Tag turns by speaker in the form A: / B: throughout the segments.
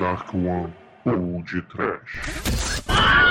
A: Dark One ou de Trash.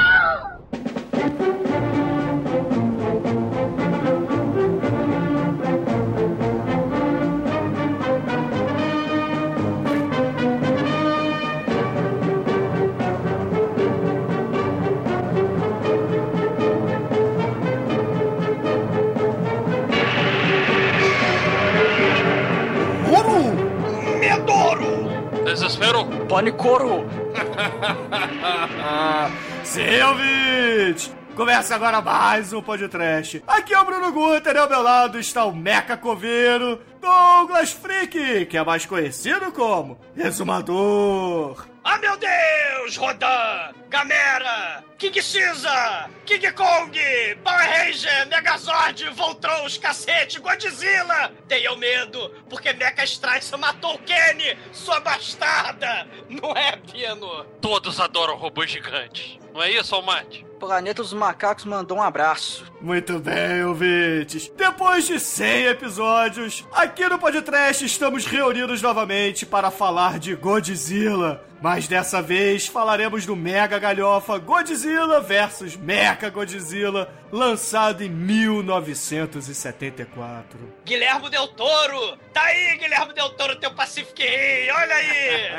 B: Desespero!
C: Panicoro!
D: Sim, ouvinte! Começa agora mais um podcast. Aqui é o Bruno Guter e ao meu lado está o Meca Coveiro, Douglas Freak, que é mais conhecido como Resumador.
E: Ah, meu Deus! Rodan! Gamera! King Caesar! King Kong! Power Ranger! Megazord! Voltron! Os cacete! Godzilla! Tenham medo, porque Mecha Strike matou o Kenny! Sua bastarda! Não é, Pino?
B: Todos adoram robôs gigantes. Não é isso, Almighty?
C: Planeta dos Macacos mandou um abraço.
D: Muito bem, ouvintes. Depois de 100 episódios, aqui no Podcast estamos reunidos novamente para falar de Godzilla. Mas dessa vez falaremos do mega galhofa Godzilla vs Mecha Godzilla, lançado em 1974.
E: Guilherme Del Toro! Tá aí, Guilherme Del Toro, teu Pacific Rim! Olha aí!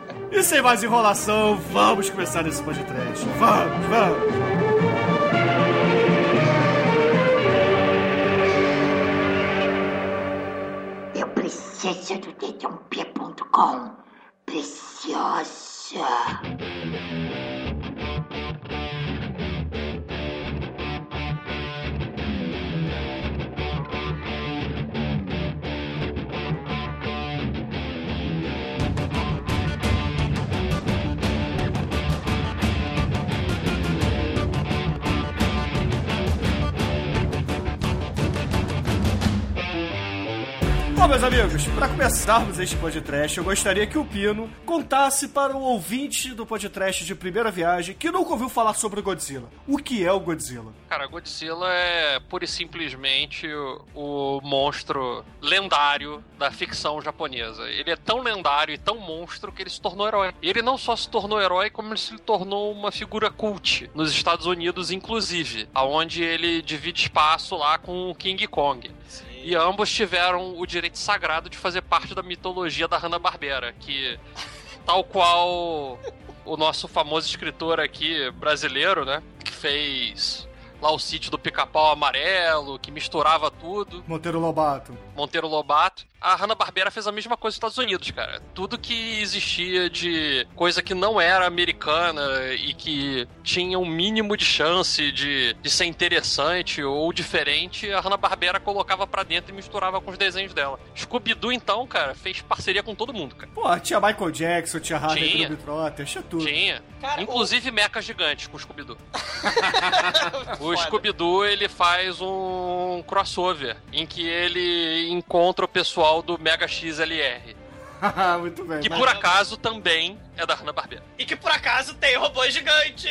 D: E sem mais enrolação, vamos começar esse podcast. Vamos, vamos!
F: Eu preciso do dedãop.com. Preciosa.
D: Bom, meus amigos, para começarmos este podcast, eu gostaria que o Pino contasse para o ouvinte do podcast de primeira viagem que nunca ouviu falar sobre o Godzilla. O que é o Godzilla?
B: Cara, Godzilla é pura e simplesmente o, o monstro lendário da ficção japonesa. Ele é tão lendário e tão monstro que ele se tornou herói. E ele não só se tornou herói, como ele se tornou uma figura cult nos Estados Unidos, inclusive, aonde ele divide espaço lá com o King Kong. E ambos tiveram o direito sagrado de fazer parte da mitologia da Hanna-Barbera, que, tal qual o nosso famoso escritor aqui, brasileiro, né, que fez lá o sítio do pica-pau amarelo, que misturava tudo,
D: Monteiro Lobato.
B: Monteiro Lobato. A Hanna-Barbera fez a mesma coisa nos Estados Unidos, cara. Tudo que existia de coisa que não era americana e que tinha um mínimo de chance de, de ser interessante ou diferente, a Hanna-Barbera colocava pra dentro e misturava com os desenhos dela. Scooby-Doo, então, cara, fez parceria com todo mundo, cara.
D: Pô, tinha Michael Jackson, tinha Harley
B: Tinha.
D: Globetrotter, tinha tudo.
B: Tinha.
E: Cara,
B: Inclusive mecas gigantes com o Scooby-Doo. o Scooby-Doo, ele faz um crossover em que ele encontra o pessoal do Mega XLR.
D: Muito bem.
B: Que
D: mas-
B: por acaso também é da Hanna-Barbera.
E: E que por acaso tem robô gigante!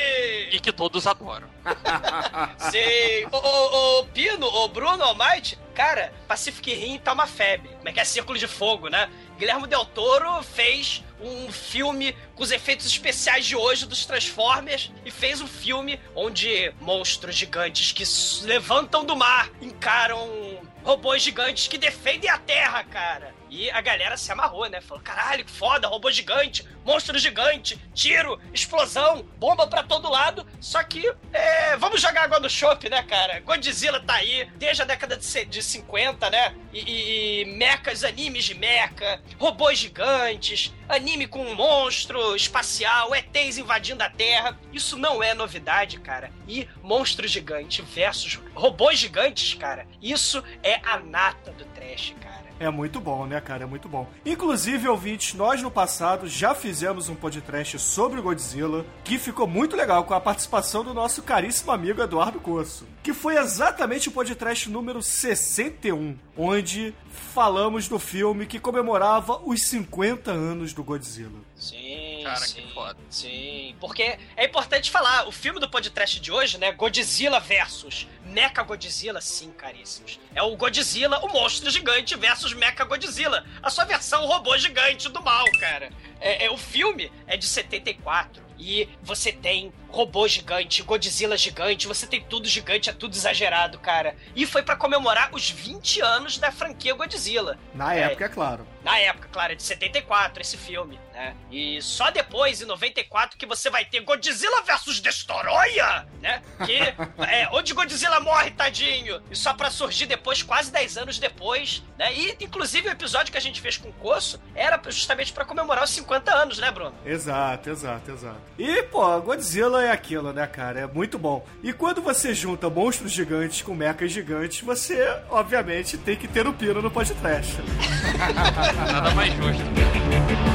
B: E que todos adoram.
E: Sim. Ô, ô, ô, Pino, ô Bruno, ô Might, cara, Pacific Rim tá uma febre. Como é que é? Círculo de Fogo, né? Guilherme Del Toro fez um filme com os efeitos especiais de hoje dos Transformers e fez um filme onde monstros gigantes que levantam do mar encaram robôs gigantes que defendem a Terra, cara. E a galera se amarrou, né? Falou, caralho, que foda, robô gigante, monstro gigante, tiro, explosão, bomba pra todo lado. Só que, é, vamos jogar água no chope, né, cara? Godzilla tá aí desde a década de, de 50, né? E, e, e mechas, animes de mecha, robôs gigantes, anime com um monstro espacial, ETs invadindo a Terra. Isso não é novidade, cara. E monstro gigante versus robôs gigantes, cara, isso é a nata do trash, cara.
D: É muito bom, né, cara? É muito bom. Inclusive, ouvintes, nós no passado já fizemos um podcast sobre o Godzilla, que ficou muito legal com a participação do nosso caríssimo amigo Eduardo Coço, que foi exatamente o podcast número 61, onde falamos do filme que comemorava os 50 anos do Godzilla.
E: Sim,
B: Cara,
E: sim,
B: que foda.
E: Sim, porque é importante falar, o filme do podcast de hoje, né, Godzilla versus Mecha Godzilla, sim, caríssimos. É o Godzilla, o monstro gigante versus Mecha Godzilla, a sua versão robô gigante do mal, cara. É, é, o filme é de 74. E você tem robô gigante, Godzilla gigante, você tem tudo gigante, é tudo exagerado, cara. E foi para comemorar os 20 anos da franquia Godzilla.
D: Na é, época, é claro.
E: Na época, claro, é de 74 esse filme, né? E só depois, em 94, que você vai ter Godzilla vs Destoroyah, né? Que é onde Godzilla morre, tadinho. E só para surgir depois, quase 10 anos depois, né? E, inclusive, o episódio que a gente fez com o Coço era justamente para comemorar os 50 anos, né, Bruno?
D: Exato, exato, exato. E, pô, Godzilla é aquilo, né, cara? É muito bom. E quando você junta monstros gigantes com mechas gigantes, você, obviamente, tem que ter o pino no podcast.
B: Nada mais justo.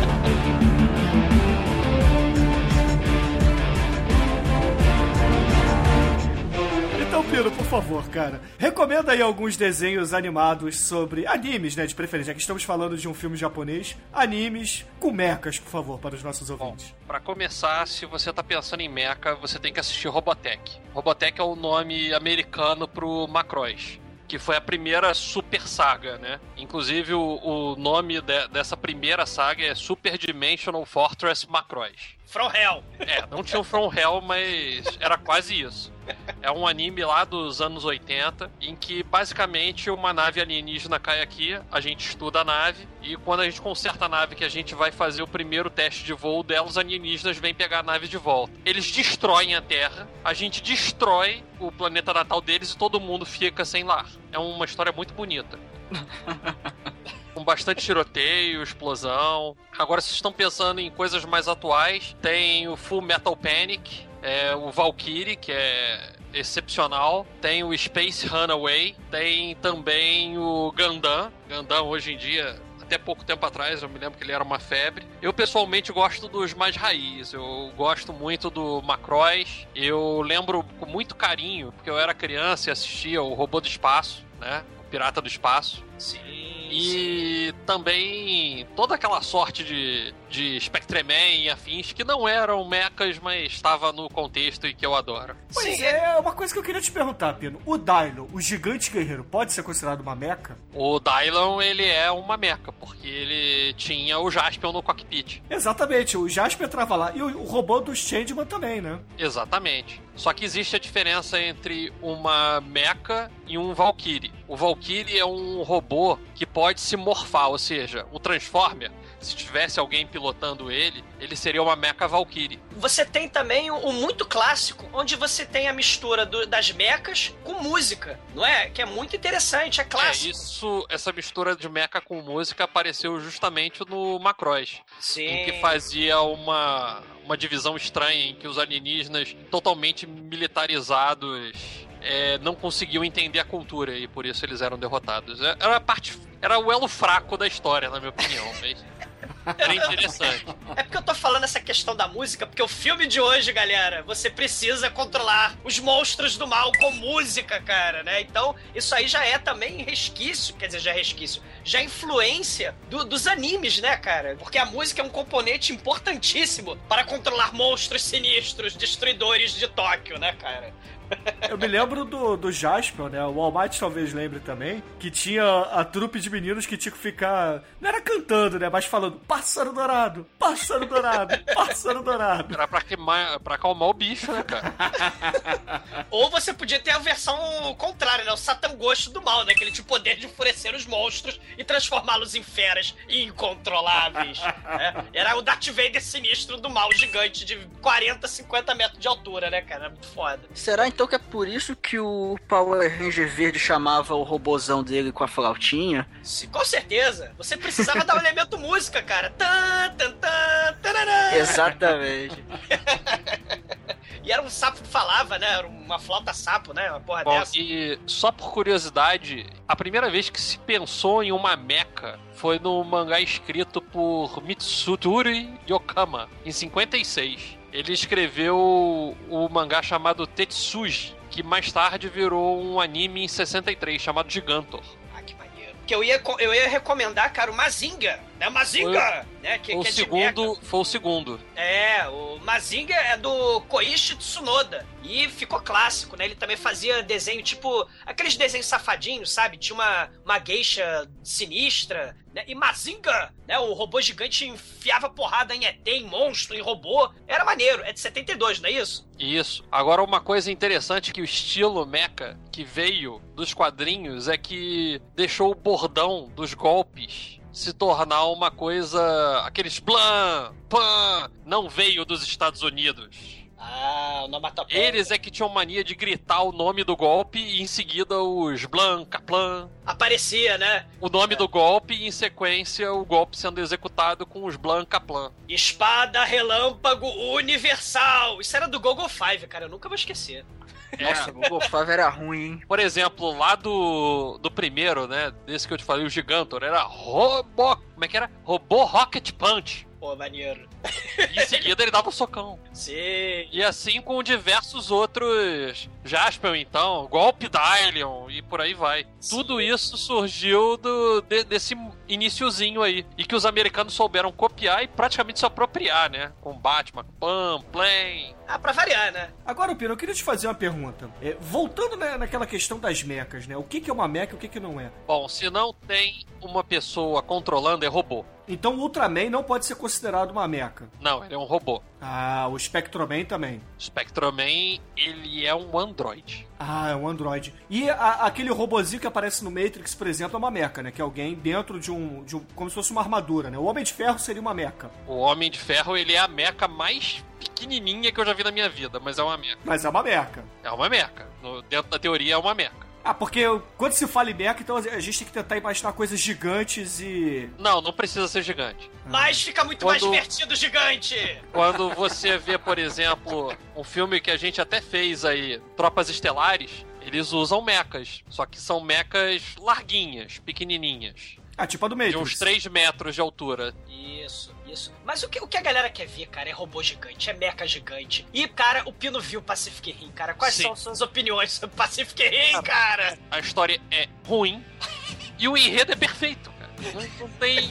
D: Pino, por favor, cara, recomenda aí alguns desenhos animados sobre animes, né, de preferência. Aqui estamos falando de um filme japonês, animes com mechas, por favor, para os nossos ouvintes.
B: Para começar, se você tá pensando em mecha, você tem que assistir Robotech. Robotech é o nome americano pro Macross que foi a primeira super saga, né? Inclusive, o, o nome de, dessa primeira saga é Super Dimensional Fortress Macross.
E: From Hell.
B: É, não tinha o From Hell, mas era quase isso. É um anime lá dos anos 80, em que basicamente uma nave alienígena cai aqui, a gente estuda a nave, e quando a gente conserta a nave que a gente vai fazer o primeiro teste de voo dela, os alienígenas vêm pegar a nave de volta. Eles destroem a Terra, a gente destrói o planeta natal deles e todo mundo fica sem lar. É uma história muito bonita. com bastante tiroteio, explosão. Agora, se estão pensando em coisas mais atuais, tem o Full Metal Panic, é, o Valkyrie, que é excepcional. Tem o Space Runaway, tem também o Gundam. Gundam hoje em dia até pouco tempo atrás, eu me lembro que ele era uma febre. Eu pessoalmente gosto dos mais raiz. Eu gosto muito do Macross. Eu lembro com muito carinho, porque eu era criança e assistia o Robô do Espaço, né? O Pirata do Espaço.
E: Sim.
B: E também toda aquela sorte de, de Spectreman e afins que não eram mechas, mas estava no contexto e que eu adoro.
D: Pois Sim. é, uma coisa que eu queria te perguntar, Pino. O Dylon, o gigante guerreiro, pode ser considerado uma mecha?
B: O Dylon, ele é uma mecha, porque ele tinha o Jaspion no cockpit.
D: Exatamente, o Jaspion entrava lá. E o, o robô do Changeman também, né?
B: Exatamente. Só que existe a diferença entre uma mecha e um Valkyrie. O Valkyrie é um robô que pode se morfar, ou seja, o Transformer se tivesse alguém pilotando ele, ele seria uma mecha Valkyrie.
E: Você tem também o, o muito clássico, onde você tem a mistura do, das mechas com música, não é? Que é muito interessante, é clássico.
B: É, isso, essa mistura de mecha com música apareceu justamente no Macross.
E: Sim.
B: Em que fazia uma, uma divisão estranha em que os alienígenas totalmente militarizados é, não conseguiam entender a cultura e por isso eles eram derrotados. É, era a parte. Era o elo fraco da história, na minha opinião. Mas era interessante.
E: É porque eu tô falando essa questão da música, porque o filme de hoje, galera, você precisa controlar os monstros do mal com música, cara, né? Então, isso aí já é também resquício, quer dizer, já é resquício, já é influência do, dos animes, né, cara? Porque a música é um componente importantíssimo para controlar monstros sinistros, destruidores de Tóquio, né, cara?
D: Eu me lembro do, do Jasper, né? O Almighty talvez lembre também, que tinha a trupe de meninos que tinha que ficar. Não era cantando, né? Mas falando: pássaro dourado, pássaro dourado, pássaro dourado.
B: Era pra, queimar, pra acalmar o bicho, né, cara?
E: Ou você podia ter a versão contrária, né? O Satangosto do mal, né? Que ele tinha o poder de enfurecer os monstros e transformá-los em feras incontroláveis. né? Era o Darth Vader sinistro do mal gigante de 40, 50 metros de altura, né, cara? Muito foda.
C: Será então que é por isso que o Power Ranger verde chamava o robozão dele com a flautinha?
E: Sim, com certeza. Você precisava dar um elemento música, cara. Tan, tan, tan, tarará.
C: Exatamente.
E: E era um sapo que falava, né? Era uma flauta sapo, né? Uma porra
B: Bom,
E: dessa.
B: e só por curiosidade, a primeira vez que se pensou em uma mecha foi no mangá escrito por Mitsuturi Yokama, em 56. Ele escreveu o mangá chamado Tetsuji, que mais tarde virou um anime em 63 chamado Gigantor.
E: Ah, que maneiro. Que eu ia, eu ia recomendar, cara, o Mazinga. Né? Mazinga! Né? Que,
B: Foi o
E: que é
B: segundo, foi o segundo.
E: É, o Mazinga é do Koichi Tsunoda. E ficou clássico, né? Ele também fazia desenho tipo. aqueles desenhos safadinhos, sabe? Tinha uma, uma geisha sinistra. Né? E Mazinga, né? O robô gigante enfiava porrada em ET, em monstro, em robô. Era maneiro. É de 72, não é isso?
B: Isso. Agora, uma coisa interessante que o estilo mecha que veio dos quadrinhos é que deixou o bordão dos golpes se tornar uma coisa. aqueles blam, pan, não veio dos Estados Unidos.
E: Ah.
B: Eles é que tinham mania de gritar o nome do golpe e em seguida os blan, caplan,
E: Aparecia, né?
B: o nome do golpe e em sequência o golpe sendo executado com os blan, caplan.
E: Espada Relâmpago Universal. Isso era do Google Five, cara. Eu nunca vou esquecer.
C: Nossa, o Google Five era ruim, hein?
B: Por exemplo, lá do, do primeiro, né? Desse que eu te falei, o Gigantor, era robô. Como é que era? Robô Rocket Punch.
E: Pô, maneiro.
B: E em seguida ele dava um socão.
E: Sim.
B: E assim com diversos outros. Jaspion, então, golpe da Alien e por aí vai.
E: Sim.
B: Tudo isso surgiu do, de- desse iniciozinho aí. E que os americanos souberam copiar e praticamente se apropriar, né? Com Batman, Pam, Plane.
E: Ah, pra variar, né?
D: Agora, Pino, eu queria te fazer uma pergunta. É, voltando né, naquela questão das mecas, né? O que, que é uma meca e o que, que não é?
B: Bom, se não tem uma pessoa controlando, é robô.
D: Então o Ultraman não pode ser considerado uma meca.
B: Não, ele é um robô.
D: Ah, o Spectroman também.
B: Spectroman, ele é um androide.
D: Ah, é um androide. E a- aquele robozinho que aparece no Matrix, por exemplo, é uma meca, né? Que é alguém dentro de um, de um. como se fosse uma armadura, né? O Homem de Ferro seria uma meca.
B: O Homem de Ferro, ele é a meca mais pequenininha que eu já vi na minha vida, mas é uma meca.
D: Mas é uma meca.
B: É uma meca. No- dentro da teoria, é uma meca.
D: Ah, porque quando se fala em meca, então a gente tem que tentar imaginar coisas gigantes e.
B: Não, não precisa ser gigante.
E: Mas fica muito mais
B: Quando-
E: divertido, gigante!
B: Quando você vê, por exemplo, um filme que a gente até fez aí, Tropas Estelares, eles usam mecas. Só que são mecas larguinhas, pequenininhas.
D: Ah, tipo a do
B: De
D: Matrix.
B: uns 3 metros de altura.
E: Isso, isso. Mas o que, o que a galera quer ver, cara, é robô gigante, é mecha gigante. E, cara, o Pino viu Pacific Rim, cara. Quais
B: Sim.
E: são suas opiniões sobre Pacific Rim, cara?
B: A história é ruim e o enredo é perfeito, cara. Não, não tem.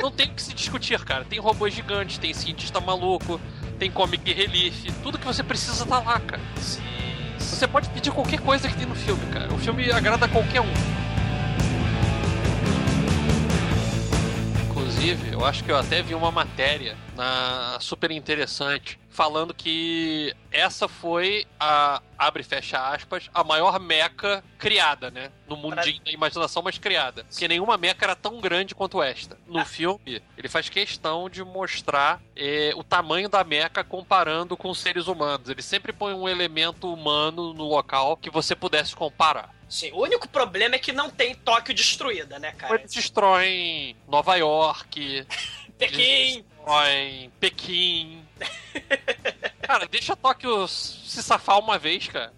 B: Não tem o que se discutir, cara. Tem robôs gigantes, tem cientista maluco, tem comic relief. Tudo que você precisa tá lá, cara.
E: Sim.
B: Você pode pedir qualquer coisa que tem no filme, cara. O filme agrada qualquer um. Inclusive, eu acho que eu até vi uma matéria na super interessante falando que essa foi a abre e fecha aspas a maior meca criada, né, no mundinho da imaginação, mas criada. Porque nenhuma meca era tão grande quanto esta. No filme, ele faz questão de mostrar eh, o tamanho da meca comparando com os seres humanos. Ele sempre põe um elemento humano no local que você pudesse comparar.
E: Sim, o único problema é que não tem Tóquio destruída, né, cara?
B: Eles destroem Nova York,
E: Pequim!
B: destroem Pequim. Cara, deixa Tóquio se safar uma vez, cara.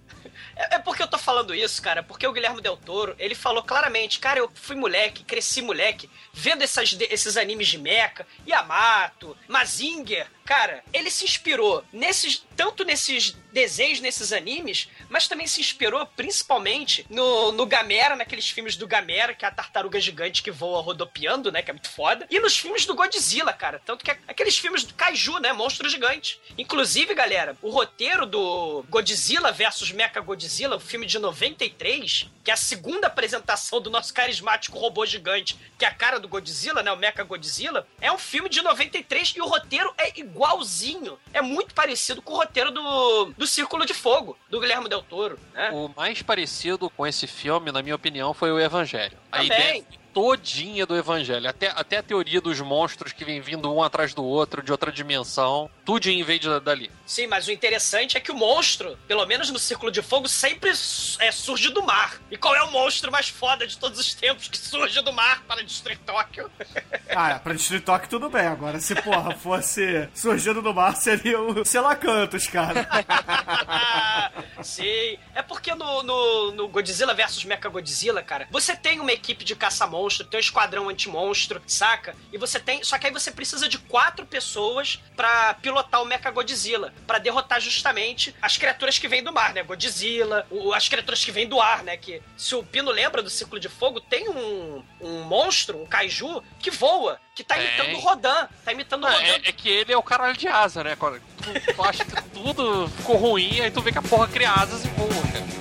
E: É, é porque eu tô falando isso, cara, porque o Guilherme Del Toro, ele falou claramente, cara, eu fui moleque, cresci moleque, vendo essas, esses animes de mecha, Yamato, Mazinger, cara, ele se inspirou nesses, tanto nesses desenhos, nesses animes, mas também se inspirou principalmente no, no Gamera, naqueles filmes do Gamera, que é a tartaruga gigante que voa rodopiando, né, que é muito foda, e nos filmes do Godzilla, cara, tanto que aqueles filmes do Kaiju, né, monstro gigante. Inclusive, galera, o roteiro do Godzilla versus Mecha Godzilla, o filme de 93, que é a segunda apresentação do nosso carismático robô gigante, que é a cara do Godzilla, né, o Mecha Godzilla, é um filme de 93 e o roteiro é igualzinho. É muito parecido com o roteiro do, do Círculo de Fogo, do Guilherme Del Toro, né?
B: O mais parecido com esse filme, na minha opinião, foi o Evangelho. A
E: Também.
B: ideia todinha do Evangelho. Até, até a teoria dos monstros que vem vindo um atrás do outro, de outra dimensão. Tudinho veio de- dali.
E: Sim, mas o interessante é que o monstro, pelo menos no Círculo de Fogo, sempre é, surge do mar. E qual é o monstro mais foda de todos os tempos que surge do mar para destruir Tóquio?
D: Ah, pra destruir toque tudo bem. Agora, se porra fosse surgindo do mar, seria o Selacantos, cara.
E: Sim, é porque no, no, no Godzilla vs Mecha Godzilla, cara, você tem uma equipe de caça-monstros anti-monstro, tem um esquadrão anti-monstro, saca? E você tem. Só que aí você precisa de quatro pessoas pra pilotar o Mecha Godzilla, pra derrotar justamente as criaturas que vêm do mar, né? Godzilla, o- as criaturas que vêm do ar, né? Que se o Pino lembra do Círculo de Fogo, tem um, um monstro, um kaiju, que voa, que tá imitando o Rodan. Tá imitando o Rodan.
B: é, é que ele é o caralho de asa, né? Tu, tu acha que tudo ficou ruim, aí tu vê que a porra cria asas e voa, cara.
E: Cara,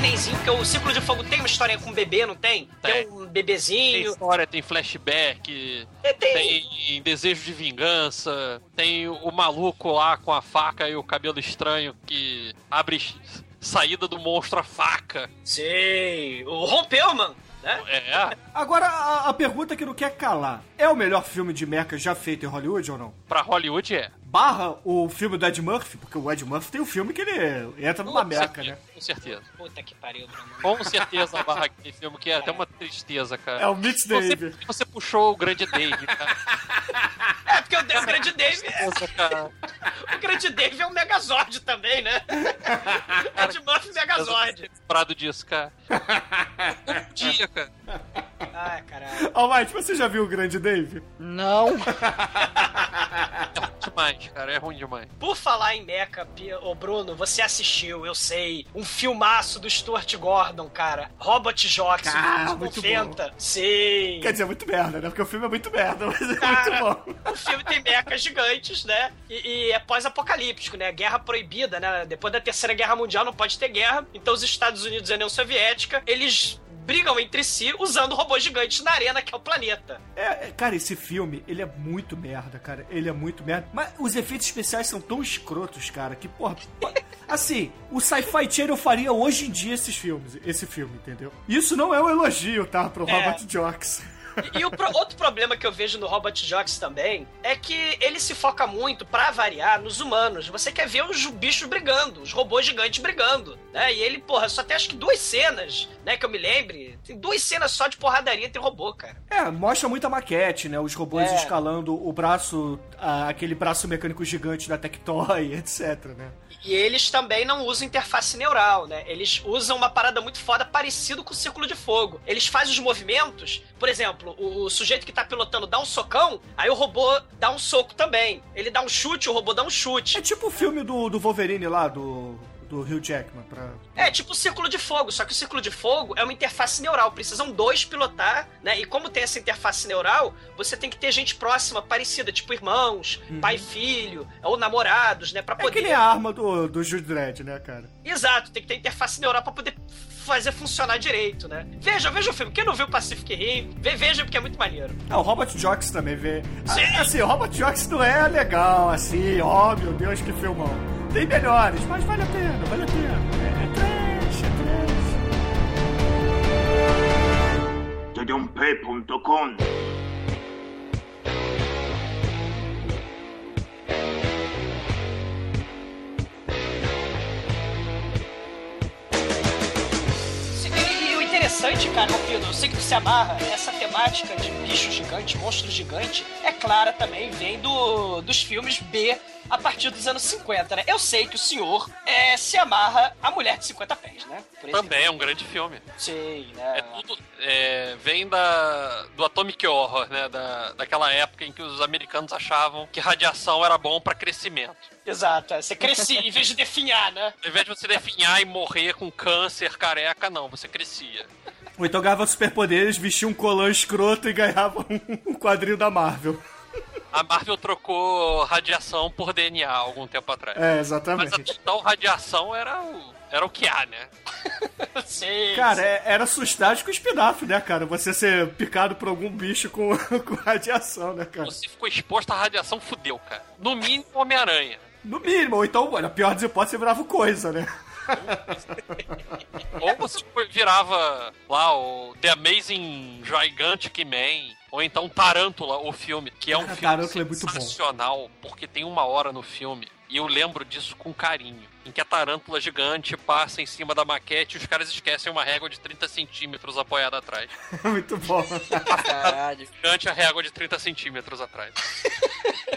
E: nenenzinho, que o Círculo de Fogo tem uma historinha com um bebê, não tem? Tem,
B: Tem.
E: um
B: Tem
E: bebezinho.
B: história, tem flashback,
E: É, tem-
B: tem desejo de vingança, tem o maluco lá com a faca e o cabelo estranho que abre saída do monstro a faca.
E: Sei. O rompeu, mano. Né?
B: É,
D: Agora, a, a pergunta que não quer calar: é o melhor filme de mecha já feito em Hollywood ou não?
B: pra Hollywood é.
D: Barra o filme do Ed Murphy, porque o Ed Murphy tem um filme que ele entra numa meca, né?
B: Com certeza.
E: Puta que pariu, Bruno.
B: Com certeza a barra aquele filme que é até uma tristeza, cara.
D: É o Mitch
B: Você,
D: Dave.
B: você puxou o grande Dave, cara.
E: É, porque o, o Grande Dave. O Grande Dave é um Megazord também, né? Ed Murphy Megazord.
B: Lembrado disso, cara. Um dia, cara.
E: Ai, caralho.
D: Almighty, você já viu o Grande Dave?
C: Não.
B: É ruim demais, cara. É ruim demais.
E: Por falar em Mecha, ô Bruno, você assistiu, eu sei, um filmaço do Stuart Gordon, cara. Robot o
D: muito
E: 90. Sei.
D: Quer dizer, muito merda, né? Porque o filme é muito merda, mas é
E: Cara,
D: muito bom.
E: o filme tem mechas gigantes, né? E, e é pós-apocalíptico, né? Guerra proibida, né? Depois da Terceira Guerra Mundial não pode ter guerra. Então os Estados Unidos e a União Soviética, eles brigam entre si usando robôs gigantes na arena que é o planeta.
D: É, é, cara, esse filme, ele é muito merda, cara. Ele é muito merda. Mas os efeitos especiais são tão escrotos, cara, que, porra. Assim, o Sci-Fi Channel faria hoje em dia esses filmes, esse filme, entendeu? Isso não é um elogio, tá? Pro
E: É.
D: Robert Jocks.
E: E, e o pro- outro problema que eu vejo no Robot Jox também é que ele se foca muito, pra variar, nos humanos. Você quer ver os bichos brigando, os robôs gigantes brigando, né? E ele, porra, só tem acho que duas cenas, né? Que eu me lembre. Tem duas cenas só de porradaria entre robô, cara.
D: É, mostra muita maquete, né? Os robôs
E: É.
D: escalando o braço, aquele braço mecânico gigante da Tectoy, etc, né?
E: E eles também não usam interface neural, né? Eles usam uma parada muito foda parecido com o Círculo de Fogo. Eles fazem os movimentos, por exemplo, o, o sujeito que tá pilotando dá um socão, aí o robô dá um soco também. Ele dá um chute, o robô dá um chute.
D: É tipo o filme do, do Wolverine lá, do, do Hugh Jackman, pra...
E: É tipo o Círculo de Fogo, só que o Círculo de Fogo é uma interface neural. Precisam dois pilotar, né? E como tem essa interface neural, você tem que ter gente próxima, parecida, tipo irmãos, pai e filho, ou namorados, né? Pra
D: É que
E: poder.
D: nem a arma do, do Jude Dredd, né, cara?
E: Exato, tem que ter interface neural pra poder fazer funcionar direito, né? Veja, veja o filme. Quem não viu Pacific Rim, ve- veja porque é muito maneiro.
D: Ah, o Robot Jocks também vê.
E: Sim.
D: Ah, Assim, o Robot Jocks não é legal, assim, ó, meu Deus, que filmão. Tem melhores, mas vale a pena, vale a pena. É, é trash, é trash.
E: Interessante, cara, Rapido, eu sei que se amarra, essa temática de bicho gigante, monstro gigante, é clara também, vem do, dos filmes B a partir dos anos 50, né? Eu sei que o senhor é, se amarra a Mulher de 50 Pés, né?
B: Também é um grande filme.
E: Sei, né?
B: É tudo. é, vem da, do Atomic Horror, né? Da, daquela época em que os americanos achavam que radiação era bom pra crescimento.
E: Exato, é. você crescia em vez de definhar, né?
B: Ao invés de você definhar e morrer com câncer, careca, não, você crescia.
D: Ou então ganhava superpoderes, vestia um colã escroto e ganhava um quadrinho da Marvel.
B: A Marvel trocou radiação por DNA há algum tempo atrás.
D: É,
B: Mas
D: exatamente.
B: até então radiação era o, era o que há, né?
E: Sei.
D: Cara, é- era assustado com espinafre, né, cara? Você ser picado por algum bicho com, com radiação, né, cara?
B: Você ficou exposto à radiação, fudeu, cara. No mínimo, Homem-Aranha.
D: No mínimo, ou então, olha, pior das hipóteses, você virava coisa, né?
B: Ou você virava lá o The Amazing Gigantic Man. Ou então Tarântula, o filme, que é um
D: Cara,
B: filme
D: é
B: sensacional, porque tem uma hora no filme, e eu lembro disso com carinho, em que a tarântula gigante passa em cima da maquete e os caras esquecem uma régua de 30 centímetros apoiada atrás.
D: Muito bom.
C: Caralho.
B: Gigante a régua de 30 centímetros atrás.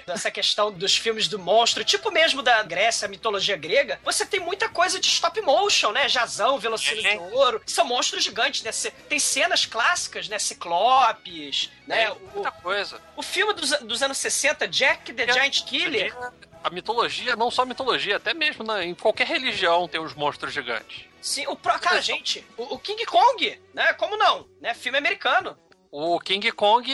E: Dessa questão dos filmes do monstro, tipo mesmo da Grécia, a mitologia grega, você tem muita coisa de stop motion, né? Jazão, Velocino de Ouro. São monstros gigantes, né? Tem cenas clássicas, né? Ciclopes, né?
B: É,
E: O,
B: muita coisa.
E: o filme dos, dos anos 60, Jack the Giant Killer.
B: A mitologia, não só a mitologia, até mesmo na- em qualquer religião tem os monstros gigantes.
E: Sim, o cara, gente, o, o King Kong, né? Como não? Né? Filme americano.
B: O King Kong,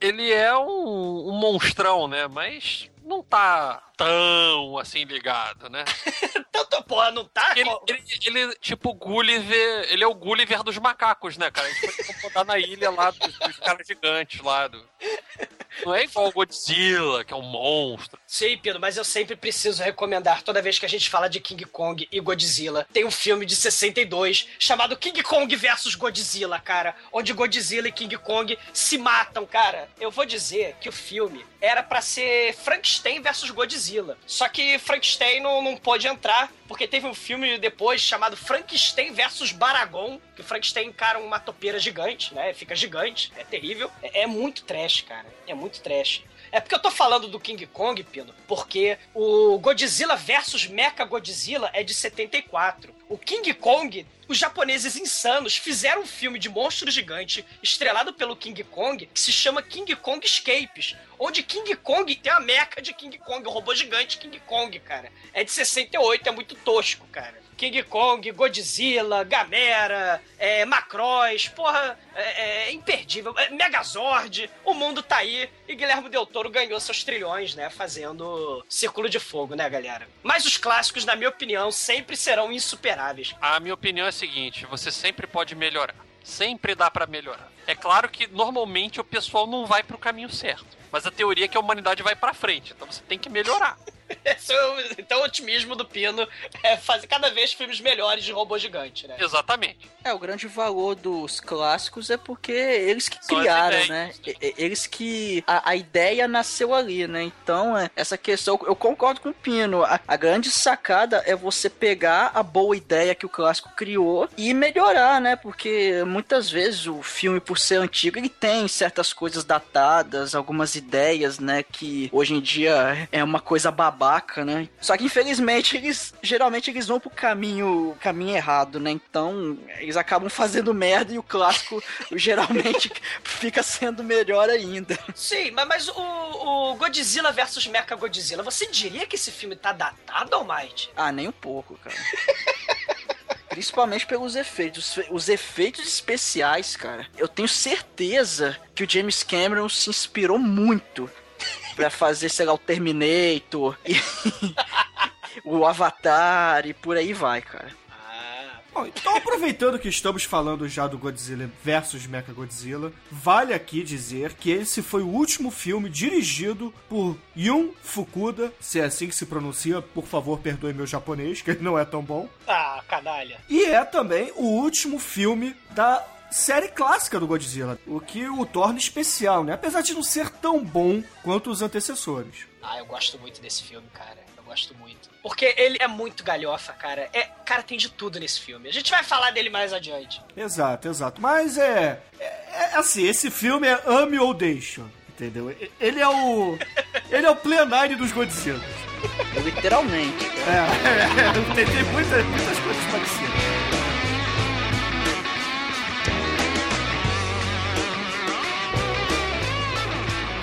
B: ele é um, um monstrão, né? Mas não tá tão assim ligado, né?
E: Tanto, porra, não tá?
B: Ele, ele, ele, tipo, Gulliver, ele é o Gulliver dos macacos, né, cara? A gente foi incomodar na ilha lá dos, dos caras gigantes lá. Do... Não é igual o Godzilla, que é um monstro.
E: Sim, Pino, mas eu sempre preciso recomendar, toda vez que a gente fala de King Kong e Godzilla, tem um filme de 62 chamado King Kong versus Godzilla, cara, onde Godzilla e King Kong se matam, cara. Eu vou dizer que o filme era pra ser Frankenstein versus Godzilla. Só que Frankenstein não, não pôde entrar, porque teve um filme depois chamado Frankenstein versus Baragon, que Frankenstein encara uma topeira gigante, né? Fica gigante, é terrível. É, é muito trash, cara. É muito trash. É porque eu tô falando do King Kong, Pino, porque o Godzilla versus Mecha Godzilla é de 74. O King Kong, os japoneses insanos fizeram um filme de monstro gigante estrelado pelo King Kong que se chama King Kong Escapes, onde King Kong tem a meca de King Kong, o robô gigante King Kong, cara. É de 68, é muito tosco, cara. King Kong, Godzilla, Gamera, é, Macross, porra, é, é imperdível. É, Megazord, o mundo tá aí e Guilherme Del Toro ganhou seus trilhões, né, fazendo Círculo de Fogo, né, galera? Mas os clássicos, na minha opinião, sempre serão insuperáveis.
B: A minha opinião é a seguinte: você sempre pode melhorar. Sempre dá pra melhorar. É claro que normalmente o pessoal não vai pro caminho certo. Mas a teoria é que a humanidade vai pra frente. Então você tem que melhorar.
E: Esse é o- então o otimismo do Pino é fazer cada vez filmes melhores de robô gigante, né?
B: Exatamente.
C: É, o grande valor dos clássicos é porque eles que criaram, né? Eles que. A, a ideia nasceu ali, né? Então, é, essa questão. Eu concordo com o Pino. A, a grande sacada é você pegar a boa ideia que o clássico criou e melhorar, né? Porque muitas vezes o filme, por ser antigo, ele tem certas coisas datadas, algumas ideias, né? Que hoje em dia é uma coisa babaca, né? Só que infelizmente eles geralmente eles vão pro caminho, caminho errado, né? Então eles acabam fazendo merda e o clássico geralmente fica sendo melhor ainda.
E: Sim, mas, mas o, o Godzilla versus Mecha Godzilla, você diria que esse filme tá datado, Almighty?
C: Ah, nem um pouco, cara. Principalmente pelos efeitos. Os efeitos especiais, cara. Eu tenho certeza que o James Cameron se inspirou muito pra fazer, sei lá, o Terminator e o Avatar e por aí vai, cara.
E: Ah,
D: Bom, então aproveitando que estamos falando já do Godzilla versus Mechagodzilla, vale aqui dizer que esse foi o último filme dirigido por Yun Fukuda, se é assim que se pronuncia, por favor perdoe meu japonês, que ele não é tão bom.
E: ah, canalha.
D: E é também o último filme da série clássica do Godzilla, o que o torna especial, né? Apesar de não ser tão bom quanto os antecessores.
E: Ah, eu gosto muito desse filme, cara. Eu gosto muito. Porque ele é muito galhofa, cara. É, cara, tem de tudo nesse filme. A gente vai falar dele mais adiante.
D: Exato, exato. Mas é, é, é assim, esse filme é ame ou deixa, entendeu? Ele é o ele é o plenário dos Godzilla.
C: Literalmente.
D: É, é, tem, tem muitas, muitas coisas parecidas.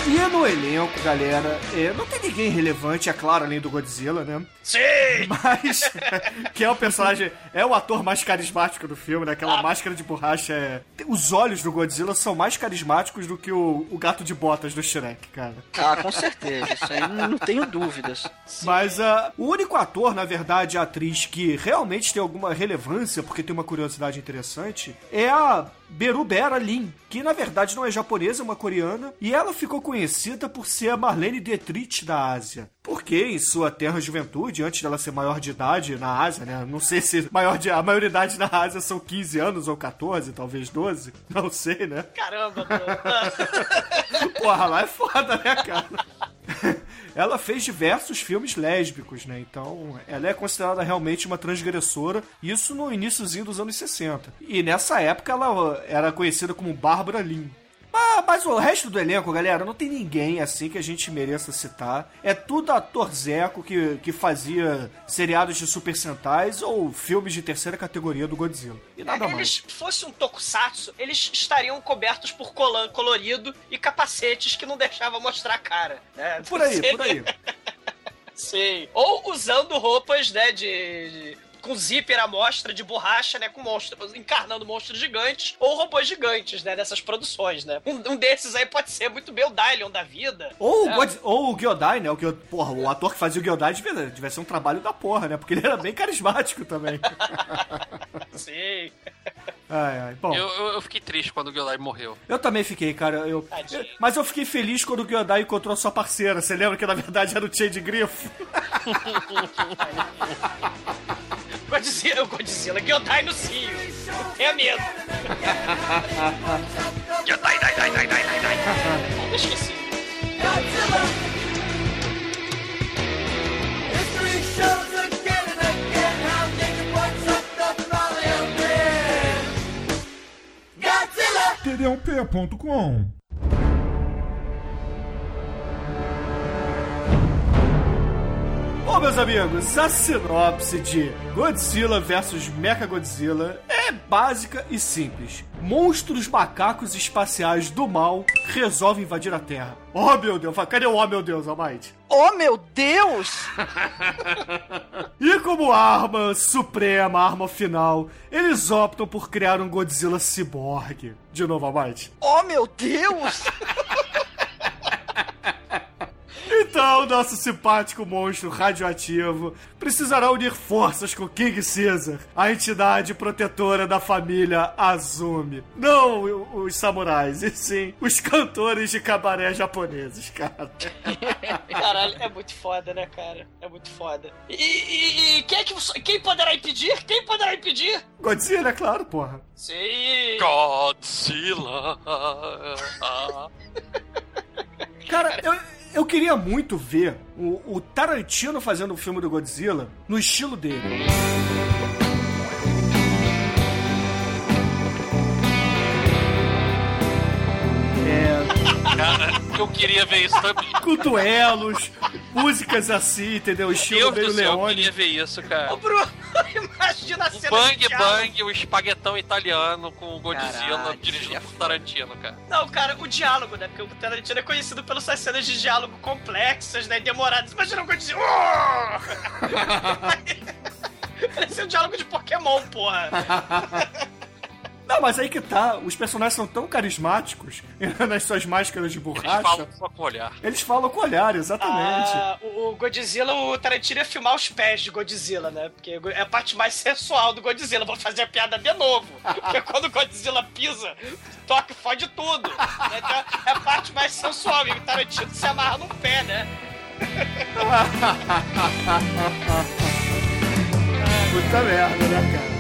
D: E no elenco, galera, é, não tem ninguém relevante, é claro, além do Godzilla, né?
E: Sim!
D: Mas, que é o personagem, é o ator mais carismático do filme, né? Aquela máscara de borracha é... Os olhos do Godzilla são mais carismáticos do que o, o gato de botas do Shrek, cara.
C: Ah, com certeza. Isso aí não, tenho dúvidas.
D: Mas ah, o único ator, na verdade, atriz que realmente tem alguma relevância, porque tem uma curiosidade interessante, é a Berubera Lin, que na verdade não é japonesa, é uma coreana, e ela ficou conhecida por ser a Marlene Dietrich da Ásia. Porque em sua terra juventude, antes dela ser maior de idade na Ásia, né? Não sei se maior de, a maioridade na Ásia são 15 anos ou 14, talvez 12, não sei, né?
E: Caramba.
D: Porra, lá é foda, né, cara? Ela fez diversos filmes lésbicos, né? Então, ela é considerada realmente uma transgressora, isso no iníciozinho dos anos 60. E nessa época ela era conhecida como Bárbara Lin. Ah, mas o resto do elenco, galera, não tem ninguém assim que a gente mereça citar. É tudo ator Zeco que, que fazia seriados de Super Sentais ou filmes de terceira categoria do Godzilla. E nada
E: É,
D: mais.
E: eles fosse um tokusatsu, eles estariam cobertos por colan colorido e capacetes que não deixavam mostrar a cara. Né?
D: Por aí,
E: Seria-
D: por aí.
E: Sim. Ou usando roupas, né, de... de- com zíper à mostra de borracha, né? Com monstros, encarnando monstros gigantes ou robôs gigantes, né? Dessas produções, né? Um, um desses aí pode ser muito bem o Dylion da vida.
D: Ou, o
E: né?
D: God- ou o Gyodai, né? O, porra, o ator que fazia o Gyodai devia, devia ser um trabalho da porra, né? Porque ele era bem carismático também.
E: Sim.
D: Ai, ai. Bom,
B: Eu,
D: eu,
B: eu, eu fiquei triste quando o Gyodai morreu.
D: também fiquei, cara. Eu, eu- mas eu fiquei feliz quando o Gyodai encontrou sua parceira. Você lembra que na verdade era o Che de Grifo?
E: Godzilla, o Godzilla, Gyodai no cio. Tenha medo. Gyodai, dai, dai, dai, dai, dai, dai. Eu esqueci.
A: td1p.com
D: Bom, meus amigos, a sinopse de Godzilla vs Mechagodzilla é básica e simples. Monstros macacos espaciais do mal resolvem invadir a Terra. Oh, meu Deus, cadê o oh, meu Deus, Almighty?
C: Oh, meu Deus!
D: E como arma suprema, arma final, eles optam por criar um Godzilla ciborgue. De novo, Almighty.
C: Oh, meu Deus!
D: Então, nosso simpático monstro radioativo precisará unir forças com King Caesar, a entidade protetora da família Azumi. Não os samurais, e sim os cantores de cabaré japoneses, cara.
E: Caralho, é muito foda, né, cara? É muito foda. E, e- e quem é que quem poderá impedir? Quem poderá impedir?
D: Godzilla, é claro, porra.
E: Sim.
B: Godzilla.
D: Cara, eu, eu queria muito ver o, o Tarantino fazendo o filme do Godzilla no estilo dele.
B: Cara, eu queria ver isso também.
D: Com duelos, músicas assim, entendeu? Estilo
B: Deus
D: meio
B: do céu, eu
D: Leone.
B: queria ver isso, cara.
E: Ô, Bruno, imagina a cena
B: Bang. Bang, o espaguetão italiano com o Godzilla
C: Caralho,
B: dirigido
C: é
B: por Tarantino, cara.
E: Não, cara, o diálogo, né? Porque o Tarantino é conhecido pelas suas cenas de diálogo complexas, né? Demoradas. Imagina o Godzilla. Parecia um diálogo de Pokémon, porra.
D: Não, mas aí que tá, os personagens são tão carismáticos nas suas máscaras de
B: Eles
D: borracha.
B: falam só com o olhar.
D: Eles falam com olhar, exatamente.
E: Ah, o o Godzilla, o Tarantino ia filmar os pés de Godzilla, né? Porque é a parte mais sensual do Godzilla. Vou fazer a piada de novo. Porque quando o Godzilla pisa, toca e fode tudo. né? Então, é a parte mais sensual. E o Tarantino se amarra num pé, né?
D: Puta merda, né, cara?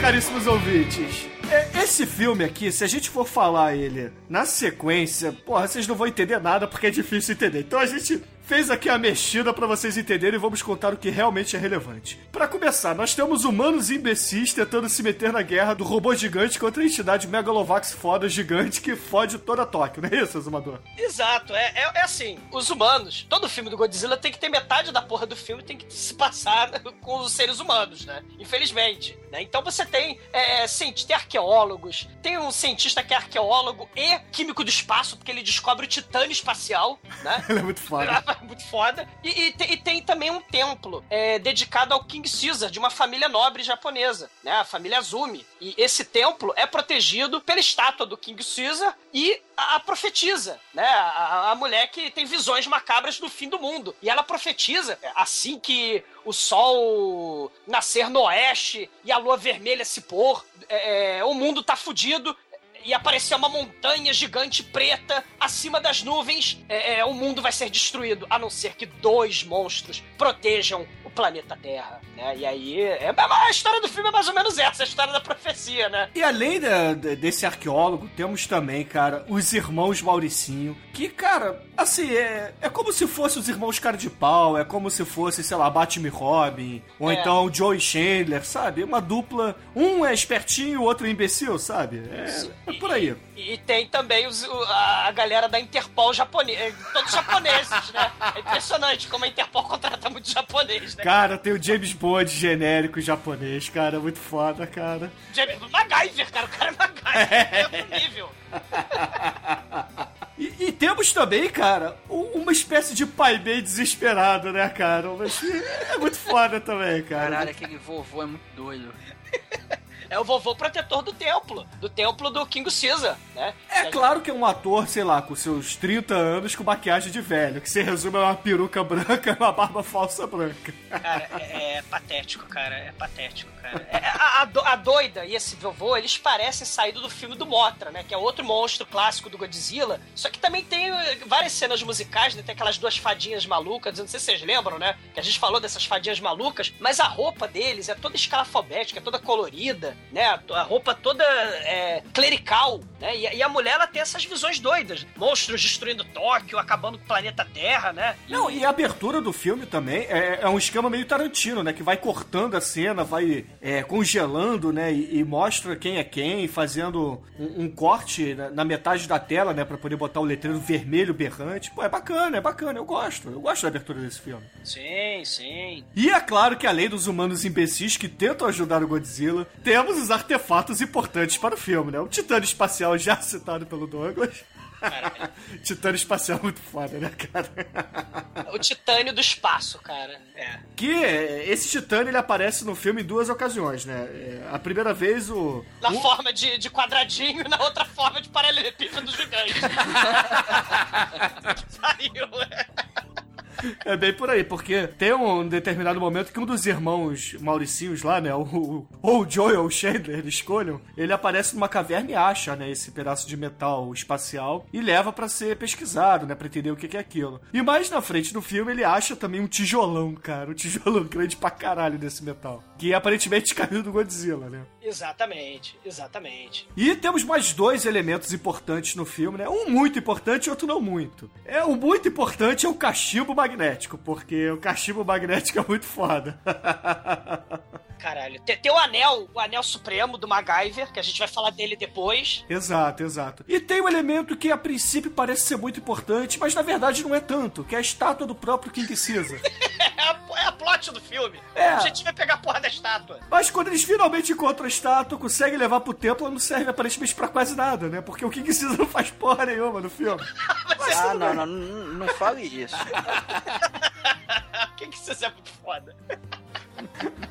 D: Caríssimos ouvintes, é, esse filme aqui, se a gente for falar ele na sequência, porra, vocês não vão entender nada porque é difícil entender. Então a gente fez aqui a mexida pra vocês entenderem e vamos contar o que realmente é relevante. Pra começar, nós temos humanos imbecis tentando se meter na guerra do robô gigante contra a entidade Megalovax foda gigante que fode toda Tóquio, não é isso, Azumador?
E: Exato, é, é, é assim, os humanos, todo filme do Godzilla tem que ter metade da porra do filme tem que se passar com os seres humanos, né? Infelizmente. Né? Então você tem, é, cienti- tem arqueólogos, tem um cientista que é arqueólogo e químico do espaço, porque ele descobre o titânio espacial, né?
D: Ele é muito foda.
E: Muito foda. E, e e tem também um templo é, dedicado ao King Caesar, de uma família nobre japonesa, né? A família Azumi. E esse templo é protegido pela estátua do King Caesar e a, a profetisa, né? A, a mulher que tem visões macabras do fim do mundo. E ela profetiza, é, assim que o sol nascer no oeste e a lua vermelha se pôr, é, é, o mundo tá fudido e aparecer uma montanha gigante preta acima das nuvens, é, é, o mundo vai ser destruído, a não ser que dois monstros protejam o planeta Terra, né? E aí, é, a história do filme é mais ou menos essa, a história da profecia, né?
D: E além da- desse arqueólogo, temos também, cara, os irmãos Mauricinho, que, cara, assim, é, é como se fossem os irmãos cara de pau, é como se fosse, sei lá, Batman e Robin, ou
E: É.
D: então Joe e Chandler, sabe? Uma dupla, um é espertinho, o outro é imbecil, sabe? É, é por aí.
E: E tem também os- a, galera da Interpol japonês, todos japoneses, né? É impressionante como a Interpol contrata muito japonês, né?
D: Cara, tem o James Bond genérico japonês, cara, muito foda, cara.
E: James- MacGyver, cara, o cara é MacGyver, é outro nível.
D: E, e temos também, cara, um- uma espécie de pai bem desesperado, né, cara? Mas é muito foda também, cara.
C: Caralho, aquele vovô é muito doido.
E: É o vovô protetor do templo, do templo do King Caesar, né?
D: É claro que é um ator, sei lá, com seus 30 anos com maquiagem de velho, que se resume a uma peruca branca e uma barba falsa branca.
E: Cara, é, é patético, cara. É patético, cara. É, a, a a doida e esse vovô, eles parecem saído do filme do Motra, né? Que é outro monstro clássico do Godzilla. Só que também tem eh, várias cenas musicais, né? Tem aquelas duas fadinhas malucas. Não sei se vocês lembram, né? Que a gente falou dessas fadinhas malucas. Mas a roupa deles é toda escalafobética, é toda colorida, né? A, roupa toda é, clerical, né? E, a- e a mulher, ela tem essas visões doidas. Monstros destruindo Tóquio, acabando com o planeta Terra, né?
D: Não, e a abertura do filme também é, é um esquema meio Tarantino, né? Que vai cortando a cena, vai é, congelando, né? E, e mostra quem é quem, fazendo um, um corte na, na metade da tela, né? Pra poder botar o letreiro vermelho berrante. Pô, é bacana, é bacana, eu gosto. Eu gosto da abertura desse filme.
E: Sim, sim.
D: E é claro que além dos humanos imbecis que tentam ajudar o Godzilla, temos os artefatos importantes para o filme, né? O titânio espacial já citado pelo Douglas. titânio espacial é muito foda, né, cara?
E: O titânio do espaço, cara. É.
D: Que é, esse titânio ele aparece no filme em duas ocasiões, né? É, A primeira vez o.
E: Na
D: o-
E: forma de, de quadradinho e na outra forma de paralelepípedo gigante. Saiu.
D: É bem por aí, porque tem um determinado momento que um dos irmãos Mauricinhos lá, né? O, ou o Joel ou o Chandler, escolham, ele aparece numa caverna e acha, né? Esse pedaço de metal espacial e leva pra ser pesquisado, né? Pra entender o que que é aquilo. E mais na frente do filme ele acha também um tijolão, cara. Um tijolão grande pra caralho desse metal. Que aparentemente caiu do Godzilla, né?
E: Exatamente, exatamente.
D: E temos mais dois elementos importantes no filme, né? Um muito importante e outro não muito. É, o muito importante é o cachimbo magnético, porque o cachimbo magnético é muito foda.
E: Caralho. Tem, tem o anel, o anel supremo do MacGyver, que a gente vai falar dele depois.
D: exato, exato. E tem um elemento que a princípio parece ser muito importante, mas na verdade não é tanto, que é a estátua do próprio King Caesar.
E: É a, é a plot do filme.
D: É.
E: O objetivo é pegar a porra da estátua.
D: Mas quando eles finalmente encontram a estátua, conseguem levar pro templo, ela não serve aparentemente pra quase nada, né? Porque o King Caesar não faz porra nenhuma no filme.
C: Ah, não, não, não, não fale isso.
E: Quem que isso é muito foda?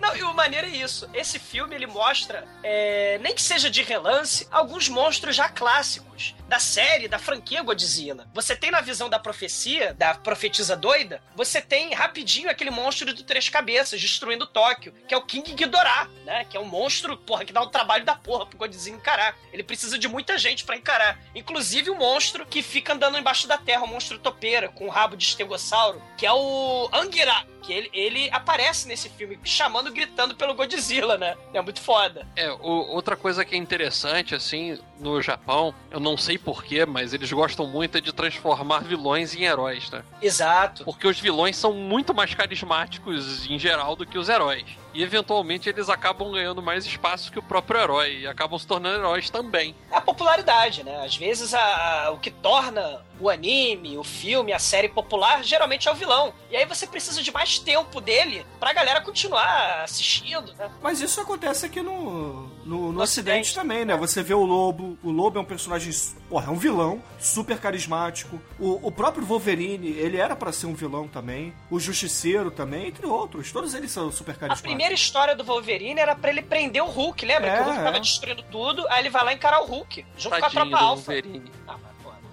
E: Não, e o maneiro é isso. Esse filme ele mostra, é, nem que seja de relance, alguns monstros já clássicos da série, da franquia Godzilla. Você tem na visão da profecia, da profetisa doida, você tem rapidinho aquele monstro de três cabeças destruindo Tóquio, que é o King Ghidorah, né? Que é um monstro, porra, que dá um trabalho da porra pro Godzilla encarar. Ele precisa de muita gente pra encarar. Inclusive o monstro que fica andando embaixo da terra, o monstro topeira, com o rabo de estegossauro, que é o Angira, que ele, ele aparece nesse filme chamando, gritando pelo Godzilla, né? É muito foda.
B: É, o- outra coisa que é interessante, assim, no Japão, eu não sei porquê, mas eles gostam muito de transformar vilões em heróis, né?
E: Exato.
B: Porque os vilões são muito mais carismáticos em geral do que os heróis. E eventualmente eles acabam ganhando mais espaço que o próprio herói e acabam se tornando heróis também.
E: É a popularidade, né? Às vezes a- a- o que torna o anime, o filme, a série popular, geralmente é o vilão. E aí você precisa de mais tempo dele pra galera continuar assistindo, né?
D: Mas isso acontece aqui no, no, no
E: No
D: Ocidente
E: Ocidente.
D: também, né? Você vê o Lobo, o Lobo é um personagem, porra, é um vilão, super carismático. O, o próprio Wolverine, ele era pra ser um vilão também. O Justiceiro também, entre outros. Todos eles são super
E: A
D: carismáticos.
E: primeira história do Wolverine era pra ele prender o Hulk, lembra?
D: É,
E: que o Hulk tava
D: é.
E: destruindo tudo, aí ele vai lá encarar o Hulk, junto com a
B: Tadinho
E: tropa alfa.
B: Wolverine.
E: Ah, pô,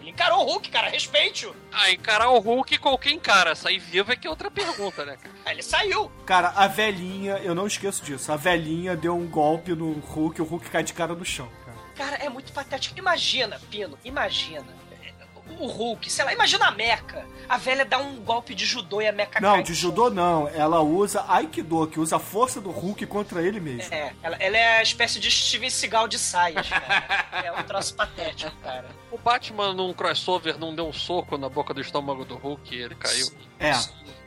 E: ele encarou o Hulk, cara, respeite-o.
B: Ah, encarar o Hulk qualquer encara. Sair vivo é que é outra pergunta, né, cara?
E: Ele saiu.
D: Cara, a velhinha, eu não esqueço disso. A velhinha deu um golpe no Hulk, o Hulk cai de cara no chão, cara.
E: Cara, é muito patético. Imagina, Pino, imagina. O Hulk, sei lá, imagina a Mecha. A velha dá um golpe de judô e a Mecha
D: Não,
E: cai.
D: de judô não. Ela usa Aikido, que usa a força do Hulk contra ele mesmo.
E: É, ela, ela é a espécie de Steven Seagal de saias, cara. É um troço patético, cara.
B: O Batman num crossover não deu um soco na boca do estômago do Hulk e ele caiu.
D: É.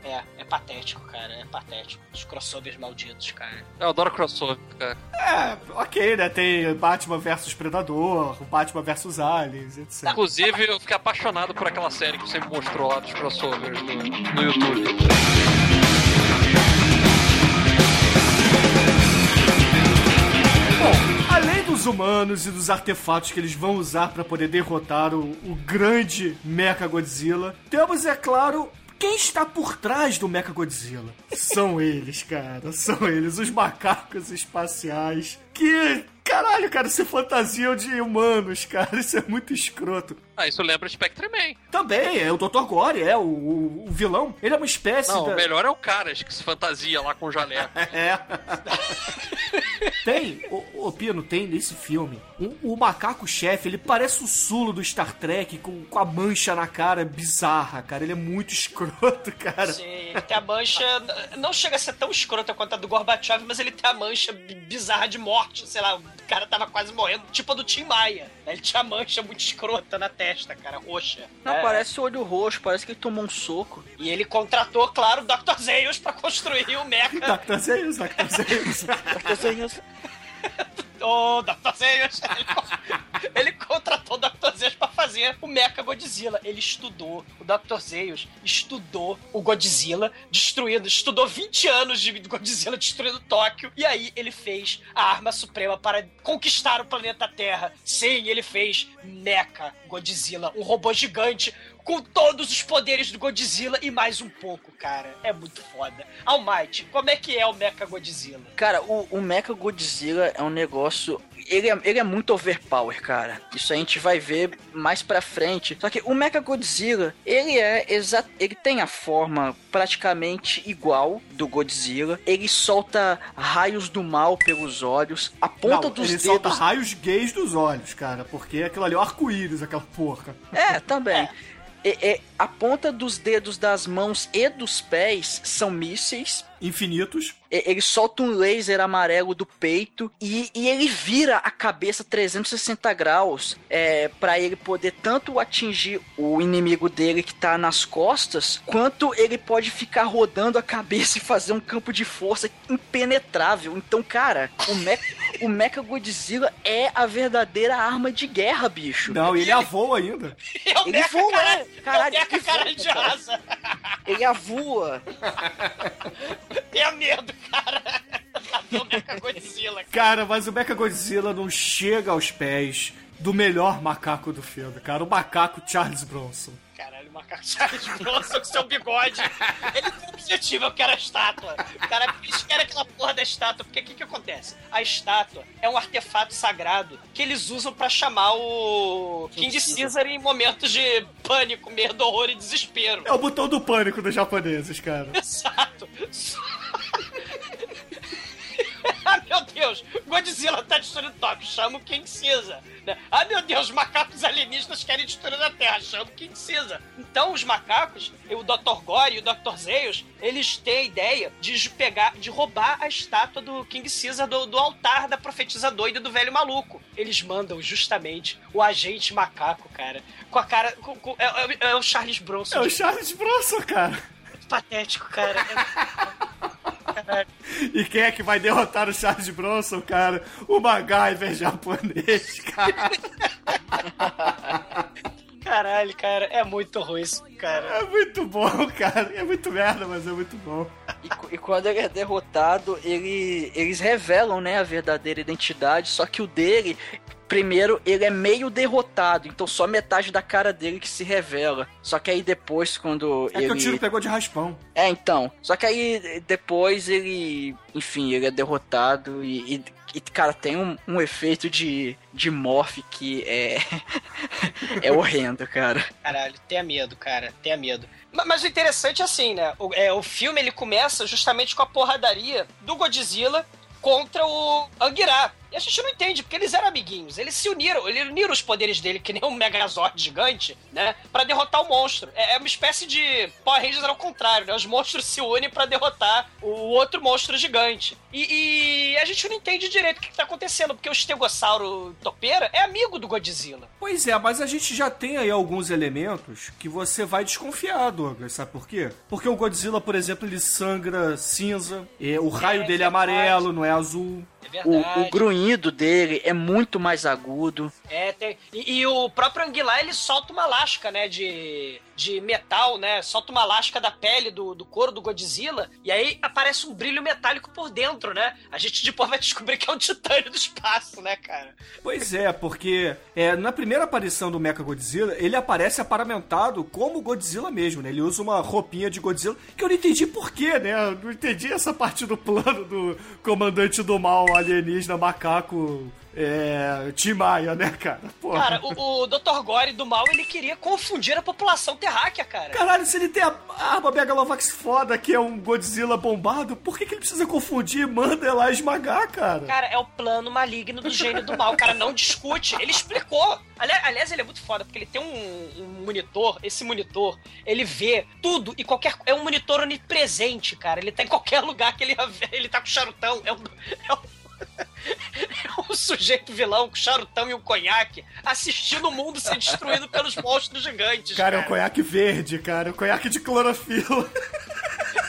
E: É, é patético, cara. É patético. Os crossovers malditos, cara.
B: Eu adoro crossover, cara.
D: É, ok, né? Tem Batman versus Predador, Batman versus Aliens, etc.
B: Inclusive, eu fiquei apaixonado por aquela série que você me mostrou lá dos crossovers no, no YouTube.
D: Bom, além dos humanos e dos artefatos que eles vão usar para poder derrotar o, o grande Mecha Godzilla, temos, é claro, quem está por trás do Mecha Godzilla. São eles, cara, são eles, os macacos espaciais que. Caralho, cara, se fantasiam de humanos, cara. Isso é muito escroto.
B: Ah, isso lembra Spectre Man.
D: Também, é o Dr. Gore, é o, o, o vilão. Ele é uma espécie
B: Não,
D: da...
B: o melhor é o Caras, que se fantasia lá com jaleco.
D: É. tem, o, o Pino, tem nesse filme, o, o macaco-chefe, ele parece o Sulo do Star Trek, com, com a mancha na cara bizarra, cara. Ele é muito escroto, cara.
E: Sim, ele tem a mancha. Não chega a ser tão escrota quanto a do Gorbachev, mas ele tem a mancha bi- bizarra de morte. Sei lá, o cara tava quase morrendo. Tipo a do Tim Maia. né? Ele tinha a mancha muito escrota na testa, cara, roxa.
C: Não,
E: É.
C: parece o olho roxo, parece que ele tomou um soco.
E: E ele contratou, claro, o Dr. Zeus pra construir o mecha.
D: Dr. Zeus, Dr. Zeus.
E: Dr. Zeus! Ele, con- ele contratou o Dr. Zeus pra fazer o Mecha Godzilla. Ele estudou, o Dr. Zeus estudou o Godzilla, destruindo, estudou 20 anos de Godzilla destruindo Tóquio, e aí ele fez a arma suprema para conquistar o planeta Terra. Sim, ele fez Mecha Godzilla, um robô gigante com todos os poderes do Godzilla e mais um pouco, cara. É muito foda. Almighty, como é que é o Mecha Godzilla?
C: Cara, o, o Mecha Godzilla é um negócio. Ele é, ele é muito overpower, cara. Isso a gente vai ver mais pra frente. Só que o Mecha Godzilla, ele é exa ele tem a forma praticamente igual do Godzilla. Ele solta raios do mal pelos olhos. A ponta
D: Não,
C: dos
D: ele
C: dedos.
D: solta raios gays dos olhos, cara, porque aquilo ali é o arco-íris, aquela porra.
C: É, também. E- e a ponta dos dedos das mãos e dos pés são mísseis.
D: Infinitos.
C: E- Ele solta um laser amarelo do peito e, e ele vira a cabeça 360 graus é, para ele poder tanto atingir o inimigo dele que tá nas costas, quanto ele pode ficar rodando a cabeça e fazer um campo de força impenetrável. Então, cara, o, Me o Mecha Godzilla é a verdadeira arma de guerra, bicho.
D: Não, ele voa ainda.
E: É
C: Ele
E: Mecha,
C: voa,
E: caralho,
C: né? Caralho,
E: é o Mecha
C: ele voa,
E: caralho de
C: cara.
E: asa.
C: Ele avua.
E: Tenha medo, cara. Cadê o Mecha Godzilla, cara?
D: Cara, mas o Mecha Godzilla não chega aos pés do melhor macaco do filme, cara. O macaco Charles Bronson.
E: Caralho, o macaco Charles Bronson com seu bigode. Ele tem um objetivo, eu quero a estátua. Cara, eles querem aquela porra da estátua, porque o que que acontece? A estátua é um artefato sagrado que eles usam pra chamar o King Caesar em momentos de pânico, medo, horror e desespero.
D: É o botão do pânico dos japoneses, cara.
E: Exato. ah, meu Deus! Godzilla tá destruindo Tóquio, chama o King Caesar. né? Ah, meu Deus, macacos alienígenas querem destruir a Terra, chama o King Caesar. Então, os macacos, o Dr. Gore e o Dr. Zeus, eles têm a ideia de pegar, de roubar a estátua do King Caesar do, do altar da profetisa doida do velho maluco. Eles mandam justamente o agente macaco, cara, com a cara. com- com- é, é- é o Charles Bronson.
D: É o Charles Bronson, cara.
E: patético, cara.
D: E quem é que vai derrotar o Charles Bronson, cara? O MacGyver japonês, cara.
E: Caralho, cara, é muito ruim isso, cara.
D: É muito bom, cara. É muito merda, mas é muito bom.
C: E, e quando ele é derrotado, ele, eles revelam, né, a verdadeira identidade, só que o dele, primeiro, ele é meio derrotado, então só metade da cara dele que se revela. Só que aí depois, quando
D: É
C: ele...
D: que o tiro pegou de raspão.
C: É, então. Só que aí depois ele, enfim, ele é derrotado e, e- e, cara, tem um, um efeito de, de morph que é, é horrendo, cara.
E: Caralho, tenha medo, cara, tenha medo. Ma- Mas o interessante é assim, né? O, é, o filme ele começa justamente com a porradaria do Godzilla contra o Anguirá. E a gente não entende, porque eles eram amiguinhos. Eles se uniram, eles uniram os poderes dele, que nem um Megazord gigante, né? Pra derrotar o monstro. É, é uma espécie de Power Rangers ao contrário, né? Os monstros se unem para derrotar o outro monstro gigante. E, e, a gente não entende direito o que, que tá acontecendo, porque o Estegossauro Topeira é amigo do Godzilla.
D: Pois é, mas a gente já tem aí alguns elementos que você vai desconfiar, Douglas, sabe por quê? Porque o Godzilla, por exemplo, ele sangra cinza, o raio
E: É,
D: dele é amarelo, não é azul.
E: É
C: O,
E: verdade.
C: o grunhido dele é muito mais agudo.
E: É, tem- e, e o próprio Anguilar, ele solta uma lasca, né, de, de metal, né? Solta uma lasca da pele do, do couro do Godzilla, e aí aparece um brilho metálico por dentro, né? A gente depois vai descobrir que é um titânio do espaço, né, cara?
D: Pois é, porque é, na primeira aparição do Mecha Godzilla, ele aparece aparamentado como Godzilla mesmo, né? Ele usa uma roupinha de Godzilla, que eu não entendi porquê, né? Eu não entendi essa parte do plano do comandante do mal alienígena macaco é, Tim Maia, né, cara? Porra.
E: Cara, o, o Dr. Gore do mal, ele queria confundir a população terráquea, cara.
D: Caralho, se ele tem a arma Megalovax foda, que é um Godzilla bombado, por que, que ele precisa confundir e manda ela esmagar, cara?
E: Cara, é o plano maligno do gênio do mal. Cara não discute. Ele explicou. Ali- Aliás, ele é muito foda, porque ele tem um, um monitor. Esse monitor, ele vê tudo e qualquer. É um monitor onipresente, cara. Ele tá em qualquer lugar que ele, ele tá com charutão. É um. É um um sujeito vilão com charutão e um conhaque assistindo o mundo ser destruído pelos monstros gigantes.
D: Cara, é um conhaque verde, cara, um conhaque de clorofila.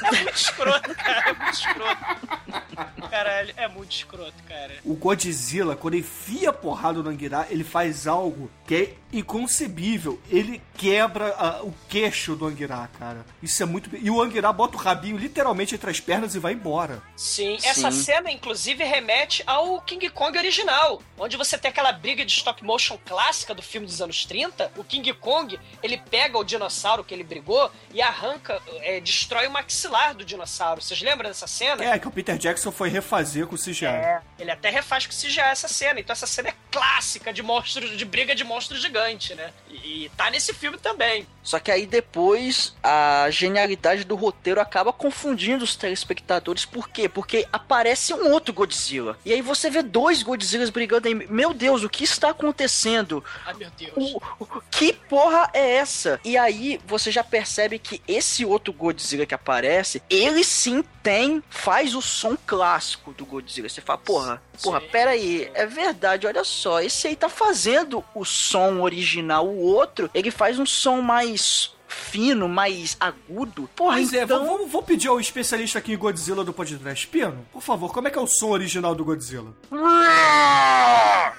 E: É muito escroto, cara. É muito escroto. Caralho, é muito escroto, cara.
D: O Godzilla, quando enfia porrada no Anguirá, ele faz algo que é inconcebível. Ele quebra ah, o queixo do Anguirá, cara. Isso é muito. E o Anguirá bota o rabinho literalmente entre as pernas e vai embora.
E: Sim, essa
C: Sim.
E: cena, inclusive, remete ao King Kong original, onde você tem aquela briga de stop motion clássica do filme dos anos 30. O King Kong, ele pega o dinossauro que ele brigou e arranca, é, destrói o maxilar do dinossauro. Vocês lembram dessa cena?
D: É, que o Peter Jackson foi refazer com o CGI.
E: É, ele até refaz com CGI essa cena. Então essa cena é clássica de monstros, de briga de monstro gigante, né? E, e tá nesse filme também.
C: Só que aí depois a genialidade do roteiro acaba confundindo os telespectadores. Por quê? Porque aparece um outro Godzilla. E aí você vê dois Godzillas brigando aí. Meu Deus, o que está acontecendo?
E: Ai, meu Deus.
C: O- o- que porra é essa? E aí você já percebe que esse outro Godzilla que aparece, ele sim tem, faz o som clássico do Godzilla. Você fala, porra, porra,
E: Sim.
C: pera aí, é verdade, olha só, esse aí tá fazendo o som original, o outro, ele faz um som mais fino, mais agudo. Porra,
D: Pois é,
C: então...
D: vou, vou pedir ao especialista aqui em Godzilla do podcast. Pino, por favor, como é que é o som original do Godzilla?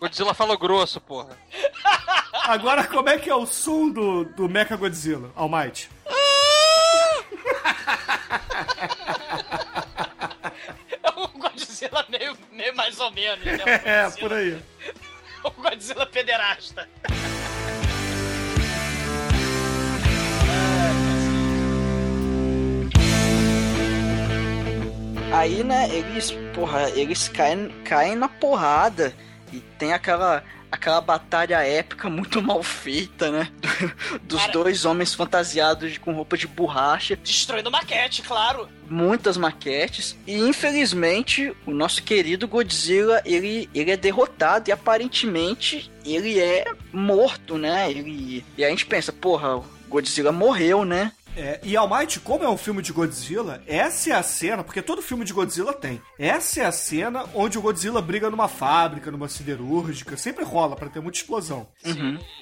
B: Godzilla fala grosso, porra.
D: Agora, como é que é o som do, do Mecha Godzilla, Almighty?
E: É um Godzilla meio, meio mais ou menos, né? Um
D: É, por aí.
E: O Godzilla pederasta.
C: Aí, né, eles, porra, eles caem, caem na porrada e tem aquela aquela batalha épica muito mal feita, né? Do- dos
E: Cara-
C: dois homens fantasiados de- com roupa de borracha,
E: Destruindo maquete, claro.
C: muitas maquetes e infelizmente o nosso querido Godzilla, ele ele é derrotado e aparentemente ele é morto, né? Ele e a gente pensa, porra, o Godzilla morreu, né?
D: É, e Almighty, como é um filme de Godzilla, essa é a cena, porque todo filme de Godzilla tem. Essa é a cena onde o Godzilla briga numa fábrica, numa siderúrgica, sempre rola pra ter muita explosão.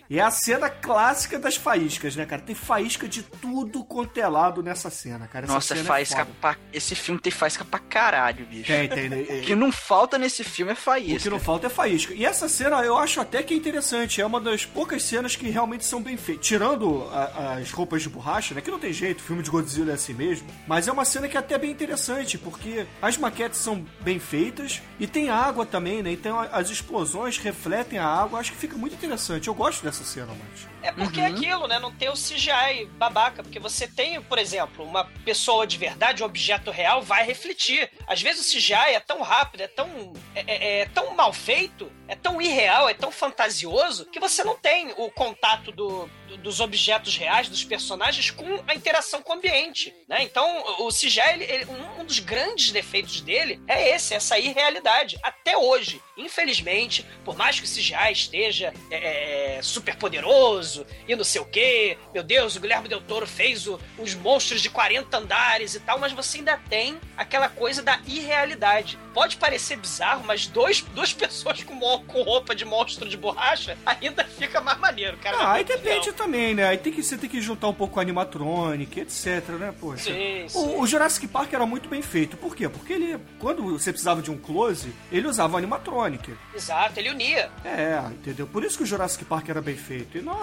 D: E é a cena clássica das faíscas, né, cara? Tem faísca de tudo quanto é lado nessa cena, cara. Essa
C: Nossa,
D: cena é
C: faísca
D: foda.
C: pra... esse filme tem faísca pra caralho, bicho.
D: Tem, tem, né?
C: O que não falta nesse filme é
D: O
C: faísca.
D: que não falta é faísca. E essa cena eu acho até que é interessante. É uma das poucas cenas que realmente são bem feitas. Tirando a- as roupas de borracha, né? Que não tem jeito, filme de Godzilla é assim mesmo. Mas é uma cena que é até bem interessante, porque as maquetes são bem feitas e tem água também, né? Então as explosões refletem a água. Acho que fica muito interessante. Eu gosto dessa cena, mas.
E: É porque é aquilo, né? Não tem o CGI babaca. Porque você tem, por exemplo, uma pessoa de verdade, um objeto real, vai refletir. Às vezes o CGI é tão rápido, é tão. é, é- é tão mal feito. é tão irreal, é tão fantasioso, que você não tem o contato do, do- dos objetos reais, dos personagens, com a interação com o ambiente, né? Então, o CGI, ele- ele- um, dos grandes defeitos dele é esse, essa irrealidade. Até hoje, infelizmente, por mais que o CGI esteja é, é, super poderoso e não sei o quê, meu Deus, o Guilherme Del Toro fez o- os monstros de 40 andares e tal, mas você ainda tem aquela coisa da irrealidade. Pode parecer bizarro, mas dois, duas pessoas com, com roupa de monstro de borracha ainda fica mais maneiro, cara.
D: Ah, aí depende também, né? Aí tem que, você tem que juntar um pouco com animatronic, etc, né? Poxa.
E: Sim, sim.
D: O, o Jurassic Park era muito bem feito. Por quê? Porque ele, quando você precisava de um close, ele usava animatronic.
E: Exato, ele unia.
D: É, entendeu? Por isso que o Jurassic Park era bem feito. E não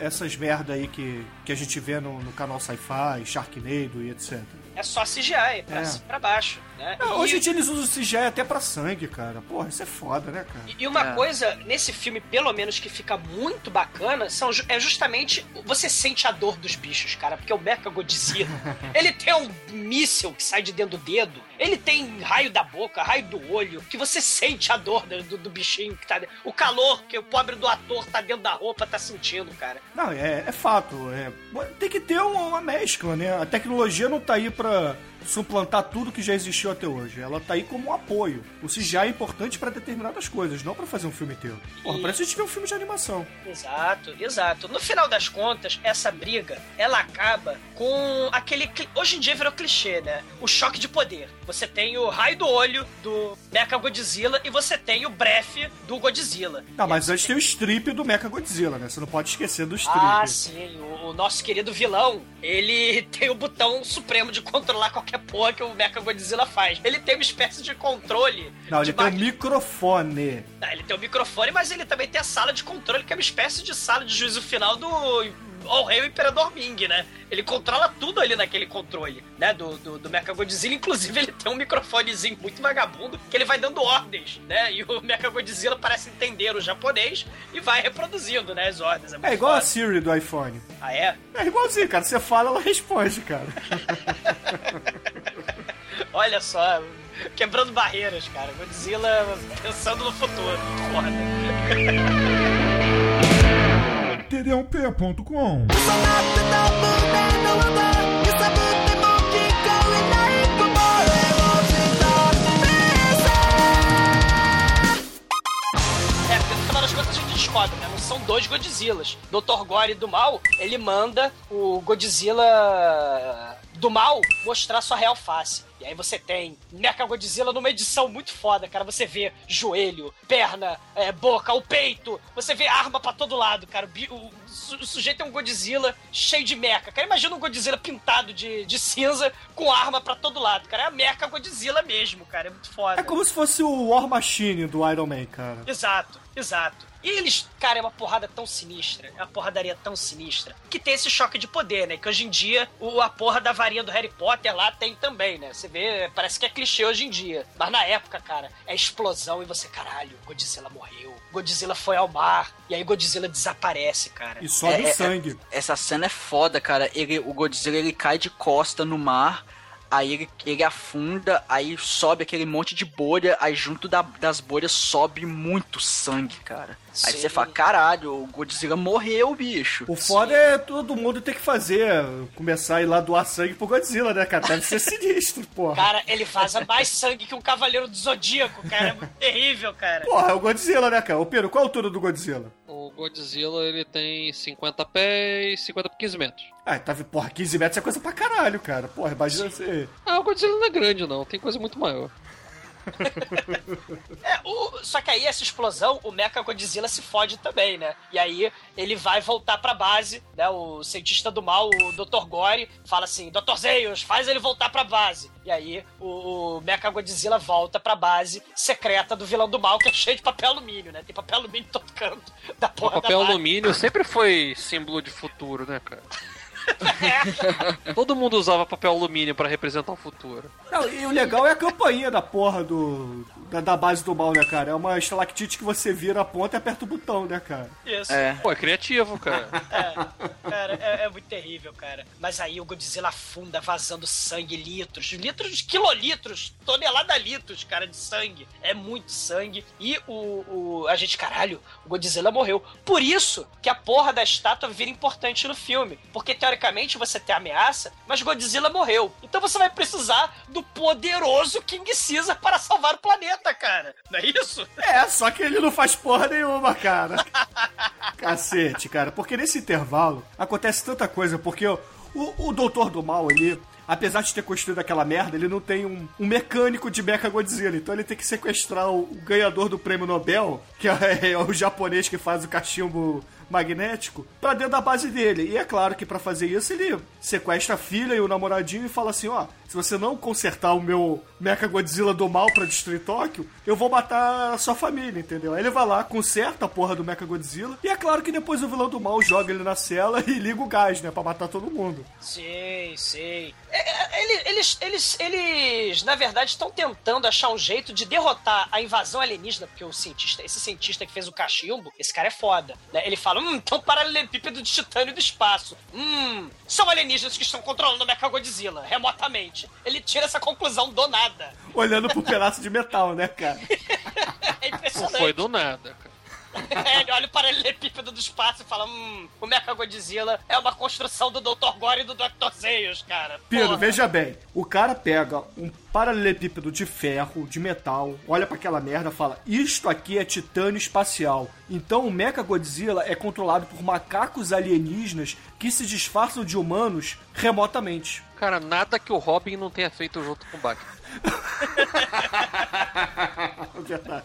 D: essas merda aí que, que a gente vê no, no canal Sci-Fi, Sharknado e etc.
E: É só CGI, pra,
D: É.
E: pra baixo, né?
D: Ah,
E: E-
D: hoje em dia eles usam CGI até pra sangue, cara. Porra, isso é foda, né, cara?
E: E uma
C: É.
E: coisa nesse filme, pelo menos, que fica muito bacana são, é justamente você sente a dor dos bichos, cara. Porque o Mecha Godzilla, ele tem um míssil que sai de dentro do dedo, ele tem raio da boca, raio do olho, que você sente a dor do, do- bichinho que tá dentro. O calor que o pobre do ator tá dentro da roupa tá sentindo, cara.
D: Não, é, é fato. É, tem que ter uma mescla, né? A tecnologia não tá aí pra suplantar tudo que já existiu até hoje. Ela tá aí como um apoio. O CGI é importante pra determinadas coisas, não pra fazer um filme inteiro. Porra,
E: E-
D: parece que a gente vê um filme de animação.
E: Exato, exato. No final das contas, essa briga, ela acaba com aquele. Hoje em dia virou clichê, né? O choque de poder. Você tem o raio do olho do Mecha Godzilla e você tem o breath do Godzilla.
D: Não, mas antes tem o strip do Mecha Godzilla, né? Você não pode esquecer do strip.
E: Ah, sim. O, o nosso querido vilão, ele tem o botão supremo de controlar qualquer porra que o Mecha Godzilla faz. Ele tem uma espécie de controle.
D: não,
E: de
D: ele tem um microfone.
E: Ah, ele tem o microfone, mas ele também tem a sala de controle, que é uma espécie de sala de juízo final do All Rei o Imperador Ming, né? Ele controla tudo ali naquele controle, né? Do, do, do Mecha Godzilla. Inclusive, ele tem um microfonezinho muito vagabundo que ele vai dando ordens, né? E o Mecha Godzilla parece entender o japonês e vai reproduzindo, né? As ordens. muito
D: É igual a
E: foda.
D: Siri do iPhone.
E: Ah, é?
D: É igualzinho, cara. Você fala, ela responde, cara.
E: Olha só, quebrando barreiras, cara. Godzilla pensando no futuro. Foda.
A: td1p.com
E: É, das contas a gente descobre, né? Não são dois Godzillas. Dr. Gore do mal, ele manda o Godzilla do mal mostrar sua real face. E aí você tem Mecha Godzilla numa edição muito foda, cara. Você vê joelho, perna, é, boca, o peito. Você vê arma pra todo lado, cara. O, o o sujeito é um Godzilla cheio de mecha. Cara, imagina um Godzilla pintado de, de cinza com arma pra todo lado, cara. É a Mecha Godzilla mesmo, cara. É muito foda.
D: É como se fosse o War Machine do Iron Man, cara.
E: Exato, exato. E eles, cara, é uma porrada tão sinistra, é uma porradaria tão sinistra, que tem esse choque de poder, né? Que hoje em dia o, a porra da varinha do Harry Potter lá tem também, né? Você vê, parece que é clichê hoje em dia. Mas na época, cara, é explosão e você, caralho, Godzilla morreu. Godzilla foi ao mar, e aí Godzilla desaparece, cara.
D: E sobe
C: É,
D: o
C: é,
D: sangue.
C: Essa cena é foda, cara. Ele, o Godzilla ele cai de costa no mar, aí ele, ele afunda, aí sobe aquele monte de bolha, aí junto da- das bolhas sobe muito sangue, cara. Aí
E: Sim.
C: você fala, caralho, o Godzilla morreu, bicho.
D: O foda é todo mundo ter que fazer, começar a ir lá doar sangue pro Godzilla, né, cara? Deve ser sinistro, porra.
E: Cara, ele vaza mais sangue que um cavaleiro do Zodíaco, cara. É muito terrível, cara.
D: Porra, é o Godzilla, né, cara? Ô, Pedro, qual a altura do Godzilla?
B: O Godzilla, ele tem 50 pés, 50 por 15 metros.
D: Ah, tá, porra, 15 metros é coisa pra caralho, cara. Porra, imagina você.
B: Ah, o Godzilla não é grande, não. Tem coisa muito maior.
E: É, o- só que aí essa explosão, o Mecha Godzilla se fode também, né? E aí ele vai voltar pra base, né? O cientista do mal, o Dr. Gore, fala assim: Dr. Zeus, faz ele voltar pra base. E aí o, o Mecha Godzilla volta pra base secreta do vilão do mal, que é cheio de papel alumínio, né? Tem papel alumínio todo canto da
B: O
E: porra
B: papel
E: da base.
B: alumínio sempre foi símbolo de futuro, né, cara? Todo mundo usava papel alumínio pra representar o futuro.
D: Não, e o legal é a campainha da porra do. Da, da base do mal, né, cara? É uma estalactite que você vira a ponta e aperta o botão, né, cara?
E: Isso.
C: É.
B: Pô, é criativo, cara.
E: Cara, é, é muito terrível, cara. Mas aí o Godzilla afunda, vazando sangue, litros, litros, quilolitros, tonelada litros, cara, de sangue. É muito sangue. E o, o a gente, caralho, o Godzilla morreu. Por isso que a porra da estátua vira importante no filme. Porque teoricamente você tem ameaça, mas Godzilla morreu. Então você vai precisar do poderoso King Caesar para salvar o planeta, cara. Não é isso?
D: É, só que ele não faz porra nenhuma, cara. Cacete, cara. Porque nesse intervalo acontece tanta coisa, porque o, o Doutor do Mal, ele apesar de ter construído aquela merda, ele não tem um, um mecânico de Mecha Godzilla. Então ele tem que sequestrar o, o ganhador do prêmio Nobel, que é, é, o japonês que faz o cachimbo magnético pra dentro da base dele. E é claro que para fazer isso ele sequestra a filha e o namoradinho e fala assim: ó, se você não consertar o meu Mecha Godzilla do mal pra destruir Tóquio, eu vou matar a sua família, entendeu? Aí ele vai lá, conserta a porra do Mecha Godzilla. E é claro que depois o vilão do mal joga ele na cela e liga o gás, né? Pra matar todo mundo.
E: Sei, sei. É, é, eles, eles, eles, na verdade, estão tentando achar um jeito de derrotar a invasão alienígena, porque o cientista, esse cientista que fez o cachimbo, esse cara é foda. Né? Ele fala: hum, então paralelepípedo de titânio do espaço. Hum, são alienígenas que estão controlando o Mechagodzilla, remotamente. Ele tira essa conclusão do nada.
D: Olhando pro pedaço de metal, né, cara?
E: é impressionante.
B: Não foi do nada, cara.
E: É, ele olha o paralelepípedo do espaço e fala: Hum, o Mecha Godzilla é uma construção do Dr. Gore e do Dr. Zeus, cara.
D: Pino, veja bem: o cara pega um paralelepípedo de ferro, de metal, olha para aquela merda e fala: Isto aqui é titânio espacial. Então o Mecha Godzilla é controlado por macacos alienígenas que se disfarçam de humanos remotamente.
B: Cara, nada que o Robin não tenha feito junto com o Batman.
D: Verdade.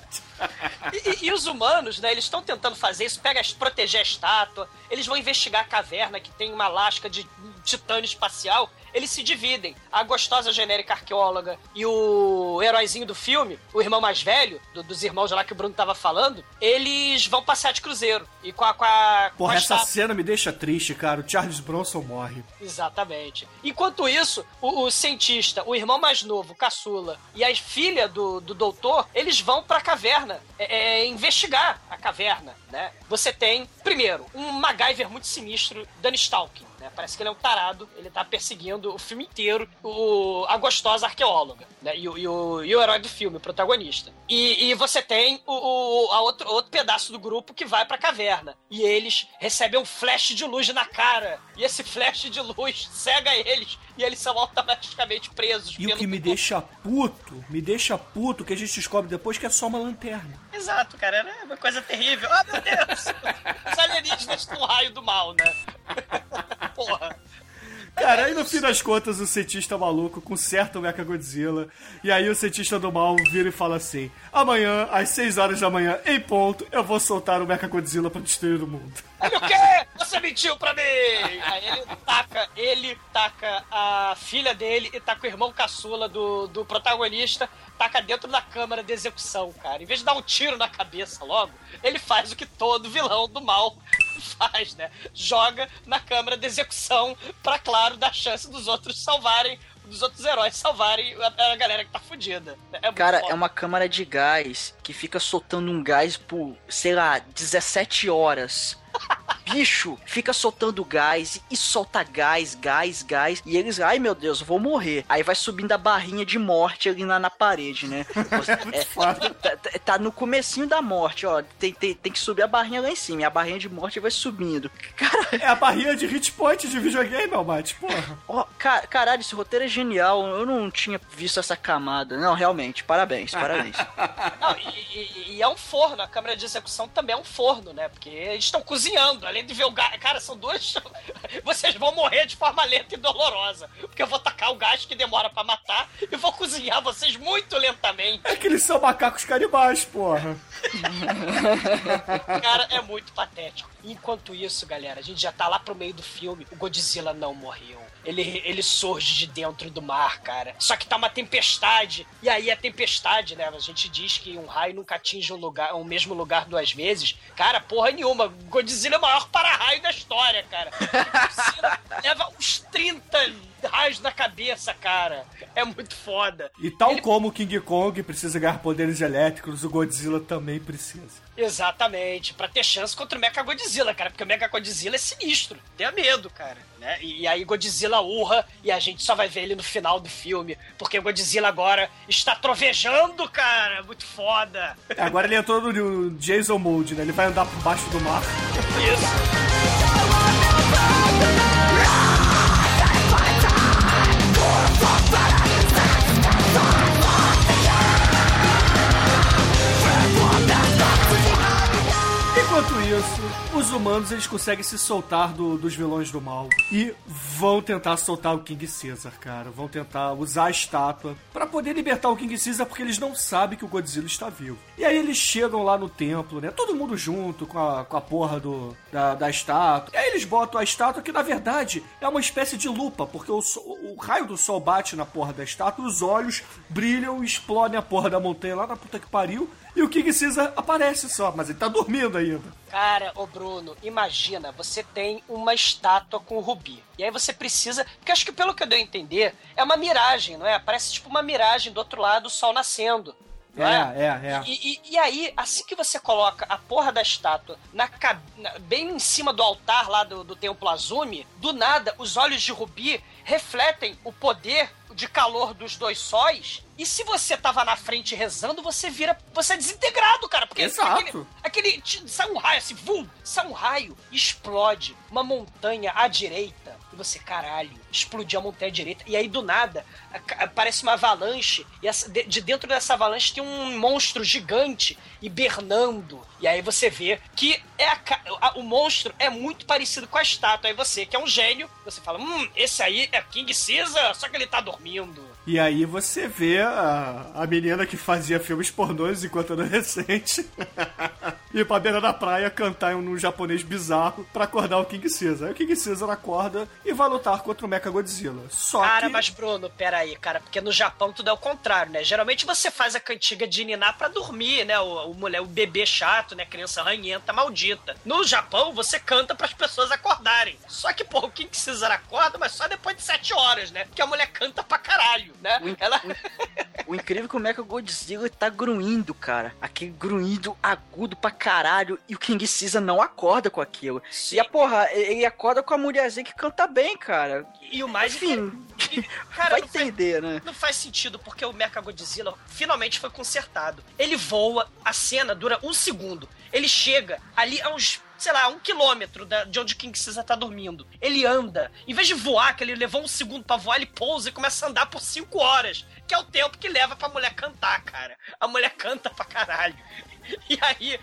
E: E, e, e, os humanos, né? Eles estão tentando fazer isso, pega, proteger a estátua, eles vão investigar a caverna que tem uma lasca de titânio espacial eles se dividem. A gostosa genérica arqueóloga e o heróizinho do filme, o irmão mais velho, do, dos irmãos lá que o Bruno tava falando, eles vão passear de cruzeiro. E com a. Com a
D: Porra,
E: com a
D: essa cena me deixa triste, cara. O Charles Bronson morre.
E: Exatamente. Enquanto isso, o, o cientista, o irmão mais novo, o caçula, e a filha do, do doutor, eles vão pra caverna é, é, investigar a caverna, né? Você tem, primeiro, um MacGyver muito sinistro, Dan Stalking né? Parece que ele é um tarado, ele tá perseguindo o filme inteiro o, a gostosa arqueóloga, né? E, o, e, o, e o herói do filme, o protagonista. E, e você tem o, o a outro, outro pedaço do grupo que vai pra caverna. E eles recebem um flash de luz na cara. E esse flash de luz cega eles. E eles são automaticamente presos.
D: E o que me deixa puto, me deixa puto, que a gente descobre depois que é só uma lanterna.
E: Exato, cara. É uma coisa terrível. Ah, oh, meu Deus! Os alienígenas estão raio do mal, né? Porra.
D: Cara, aí no fim das contas o cientista maluco conserta o Mecha Godzilla. E aí o cientista do mal vira e fala assim: Amanhã, às 6 horas da manhã, em ponto, eu vou soltar o Mecha Godzilla pra destruir o mundo.
E: Ele o quê? Você mentiu pra mim! Aí ele taca, ele taca a filha dele e taca o irmão caçula do, do protagonista, taca dentro da câmara de execução, cara. Em vez de dar um tiro na cabeça logo, ele faz o que todo vilão do mal faz, né? Joga na câmara de execução pra, claro, dar chance dos outros salvarem dos outros heróis salvarem a, a galera que tá fudida.
C: É Cara, é uma câmara de gás que fica soltando um gás por, sei lá, 17 horas bicho fica soltando gás e solta gás, gás, gás. E eles, ai meu Deus, vou morrer. Aí vai subindo a barrinha de morte ali na, na parede, né? é, tá, tá, tá, no comecinho da morte, ó. Tem, tem, tem que subir a barrinha lá em cima. E a barrinha de morte vai subindo.
D: Cara, é a barrinha de hit point de videogame, Almighty, porra.
C: Ó, car caralho, esse roteiro é genial. Eu não tinha visto essa camada. Não, realmente, parabéns, parabéns.
E: não, e, e, e, é um forno. A câmera de execução também é um forno, né? Porque eles estão cozinhando além de ver o gás. Cara, são dois. Vocês vão morrer de forma lenta e dolorosa. Porque eu vou tacar o gás que demora para matar e vou cozinhar vocês muito lentamente.
D: É que eles são macacos canibais, porra.
E: Cara, é muito patético. Enquanto isso, galera, a gente já tá lá pro meio do filme. O Godzilla não morreu. Ele, ele surge de dentro do mar, cara. Só que tá uma tempestade. E aí a tempestade, né? A gente diz que um raio nunca atinge um lugar, o mesmo lugar duas vezes. Cara, porra nenhuma. Godzilla é o maior para-raio da história, cara. Godzilla leva uns 30 raios na, cabeça, cara. É muito foda.
D: E tal
E: Ele-
D: como o King Kong precisa ganhar poderes elétricos, o Godzilla também precisa.
E: Exatamente, pra ter chance contra o Mecha Godzilla, cara, porque o Mecha Godzilla é sinistro, tenha medo, cara, né? E, e aí Godzilla urra e a gente só vai ver ele no final do filme, porque o Godzilla agora está trovejando, cara, muito foda.
D: É, Agora ele entrou no Jason Mode, né? Ele vai andar por baixo do mar.
E: Isso.
D: Isso, os humanos eles conseguem se soltar do- dos vilões do mal e vão tentar soltar o King Caesar, cara. Vão tentar usar a estátua pra poder libertar o King Caesar porque eles não sabem que o Godzilla está vivo. E aí eles chegam lá no templo, né? Todo mundo junto com a, com a porra do, da, da estátua. E aí eles botam a estátua que na verdade é uma espécie de lupa, porque o, o raio do sol bate na porra da estátua, os olhos brilham e explodem a porra da montanha lá na puta que pariu. E o King Caesar aparece só, mas ele tá dormindo ainda.
E: Cara, ô Bruno, imagina, você tem uma estátua com rubi. E aí você precisa. Porque acho que pelo que eu dei a entender, é uma miragem, não é? Parece tipo uma miragem do outro lado, o sol nascendo. Não é?
D: É, é, é.
E: E, e- e aí, assim que você coloca a porra da estátua na, na- bem em cima do altar lá do, do Templo Azumi, do nada, os olhos de Rubi refletem o poder de calor dos dois sóis. E se você tava na frente rezando, você vira. Você é desintegrado, cara. Porque
D: Exato.
E: aquele, aquele. Sai um raio assim, vum! Sai um raio, explode uma montanha à direita. E você, caralho, explodiu a montanha à direita. E aí, do nada, aparece uma avalanche. E essa- de, de dentro dessa avalanche tem um monstro gigante hibernando. E aí você vê que é a a- o monstro é muito parecido com a estátua. Aí você, que é um gênio, você fala: Hum, esse aí é King Caesar, só que ele tá dormindo.
D: E aí você vê a, a menina que fazia filmes pornôs enquanto adolescente ir pra beira da praia cantar num japonês bizarro pra acordar o King Caesar. Aí o King Caesar acorda e vai lutar contra o Mecha Godzilla. Só
E: Cara,
D: que...
E: mas Bruno, peraí, cara, porque no Japão tudo é o contrário, né? Geralmente você faz a cantiga de Niná pra dormir, né? O, o mulher, o bebê chato, né? Criança ranhenta, maldita. No Japão, você canta pras pessoas acordarem. Só que, pô, o King Caesar acorda, mas só depois de sete horas, né? Porque a mulher canta pra caralho, né?
C: O in-
E: Ela...
C: O incrível é que o Godzilla tá grunhindo, cara. Aquele grunhido agudo pra caralho. E o King Caesar não acorda com aquilo. E a porra, ele acorda com a mulherzinha que canta bem, cara.
E: E o mais...
C: Enfim,
E: Cara,
C: vai
E: não faz-
C: entender, né?
E: Não faz sentido, porque o Mecha Godzilla finalmente foi consertado. Ele voa, a cena dura um segundo. Ele chega ali a uns, sei lá, um quilômetro de onde King Caesar tá dormindo. Ele anda. Em vez de voar, que ele levou um segundo pra voar, ele pousa e começa a andar por cinco horas. Que é o tempo que leva pra mulher cantar, cara. A mulher canta pra caralho. E aí,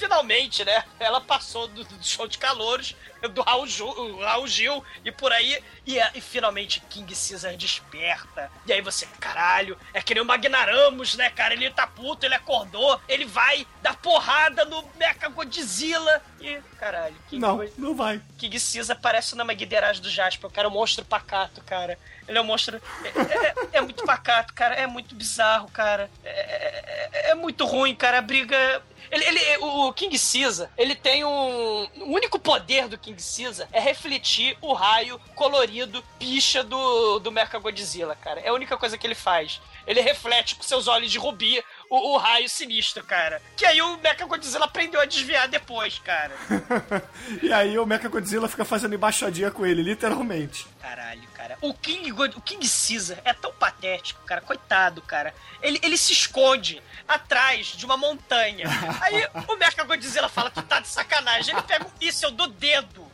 E: finalmente, né? Ela passou do, do show de calouros, do Raul, Ju- Raul Gil e por aí. E, e finalmente King Caesar desperta. E aí você, caralho, é que nem o Magnaramos, né, cara? Ele tá puto, ele acordou, ele vai dar porrada no Mecha Godzilla. E, caralho, King,
D: Não,
E: Go-
D: não vai.
E: King Caesar parece o Namaguiderage do Jasper. O cara é um monstro pacato, cara. Ele é um monstro. É, é- é muito pacato, cara. É muito bizarro, cara. É, é- é- é muito ruim, cara. A briga. Ele, ele- o King Caesar, ele tem um. O único poder do King Caesar é refletir o raio colorido, picha do, do Mecha Godzilla, cara. É a única coisa que ele faz. Ele reflete com seus olhos de rubi o, o raio sinistro, cara. Que aí o Mecha Godzilla aprendeu a desviar depois, cara.
D: E aí o Mecha Godzilla fica fazendo embaixadinha com ele, literalmente.
E: Caralho, cara. O King, God- o King Caesar é tão patético, cara. Coitado, cara. Ele, ele se esconde atrás de uma montanha. Aí o Mecha Godzilla fala, tu tá de sacanagem. Ele pega um míssel do dedo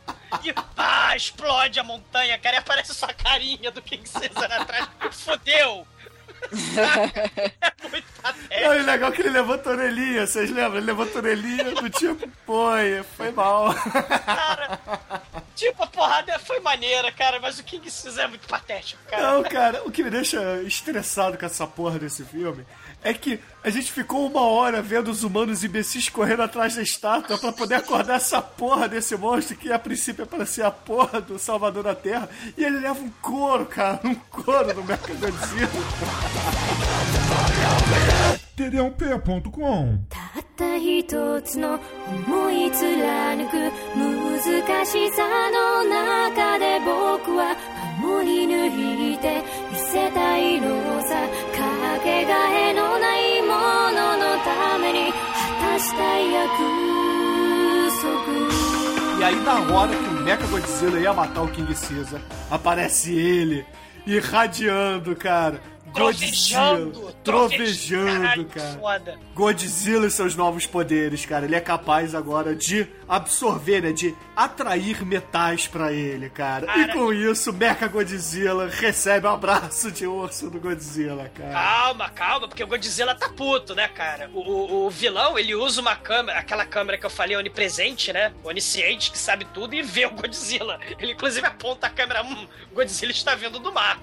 E: e pá, explode a montanha, cara. E aparece sua carinha do King Caesar atrás. Fudeu. É muito patético.
D: Não, e legal que ele levanta a orelhinha, vocês lembram? Ele levanta a orelhinha do tipo, foi, foi mal.
E: Cara, tipo, a porrada foi maneira, cara, mas o King Caesar é muito patético, cara.
D: Não, cara, o que me deixa estressado com essa porra desse filme é que a gente ficou uma hora vendo os humanos imbecis correndo atrás da estátua pra poder acordar essa porra desse monstro que a princípio é para ser a porra do Salvador da Terra e ele leva um couro, cara, um couro no Mecha Godzilla.
A: td1p.com
G: たった一つの思い貫く難しさの中で僕は守り抜い て見せたいのさ かけがえのないもののために果たしたい約束
D: E aí, na hora que o Mecha Godzilla ia matar o King Caesar, aparece ele irradiando, cara.
E: Trovejando,
D: Trovejando, cara.
E: Foda.
D: Godzilla e seus novos poderes, cara. Ele é capaz agora de absorver, né? De atrair metais pra ele, cara. E
E: Cara.
D: com isso, Mecha Godzilla recebe um abraço de urso do Godzilla, cara.
E: Calma, calma, porque o Godzilla tá puto, né, cara? O, o- o vilão, ele usa uma câmera, aquela câmera que eu falei onipresente, né? Onisciente, que sabe tudo e vê o Godzilla. Ele, inclusive, aponta a câmera, hum, o Godzilla está vindo do mar?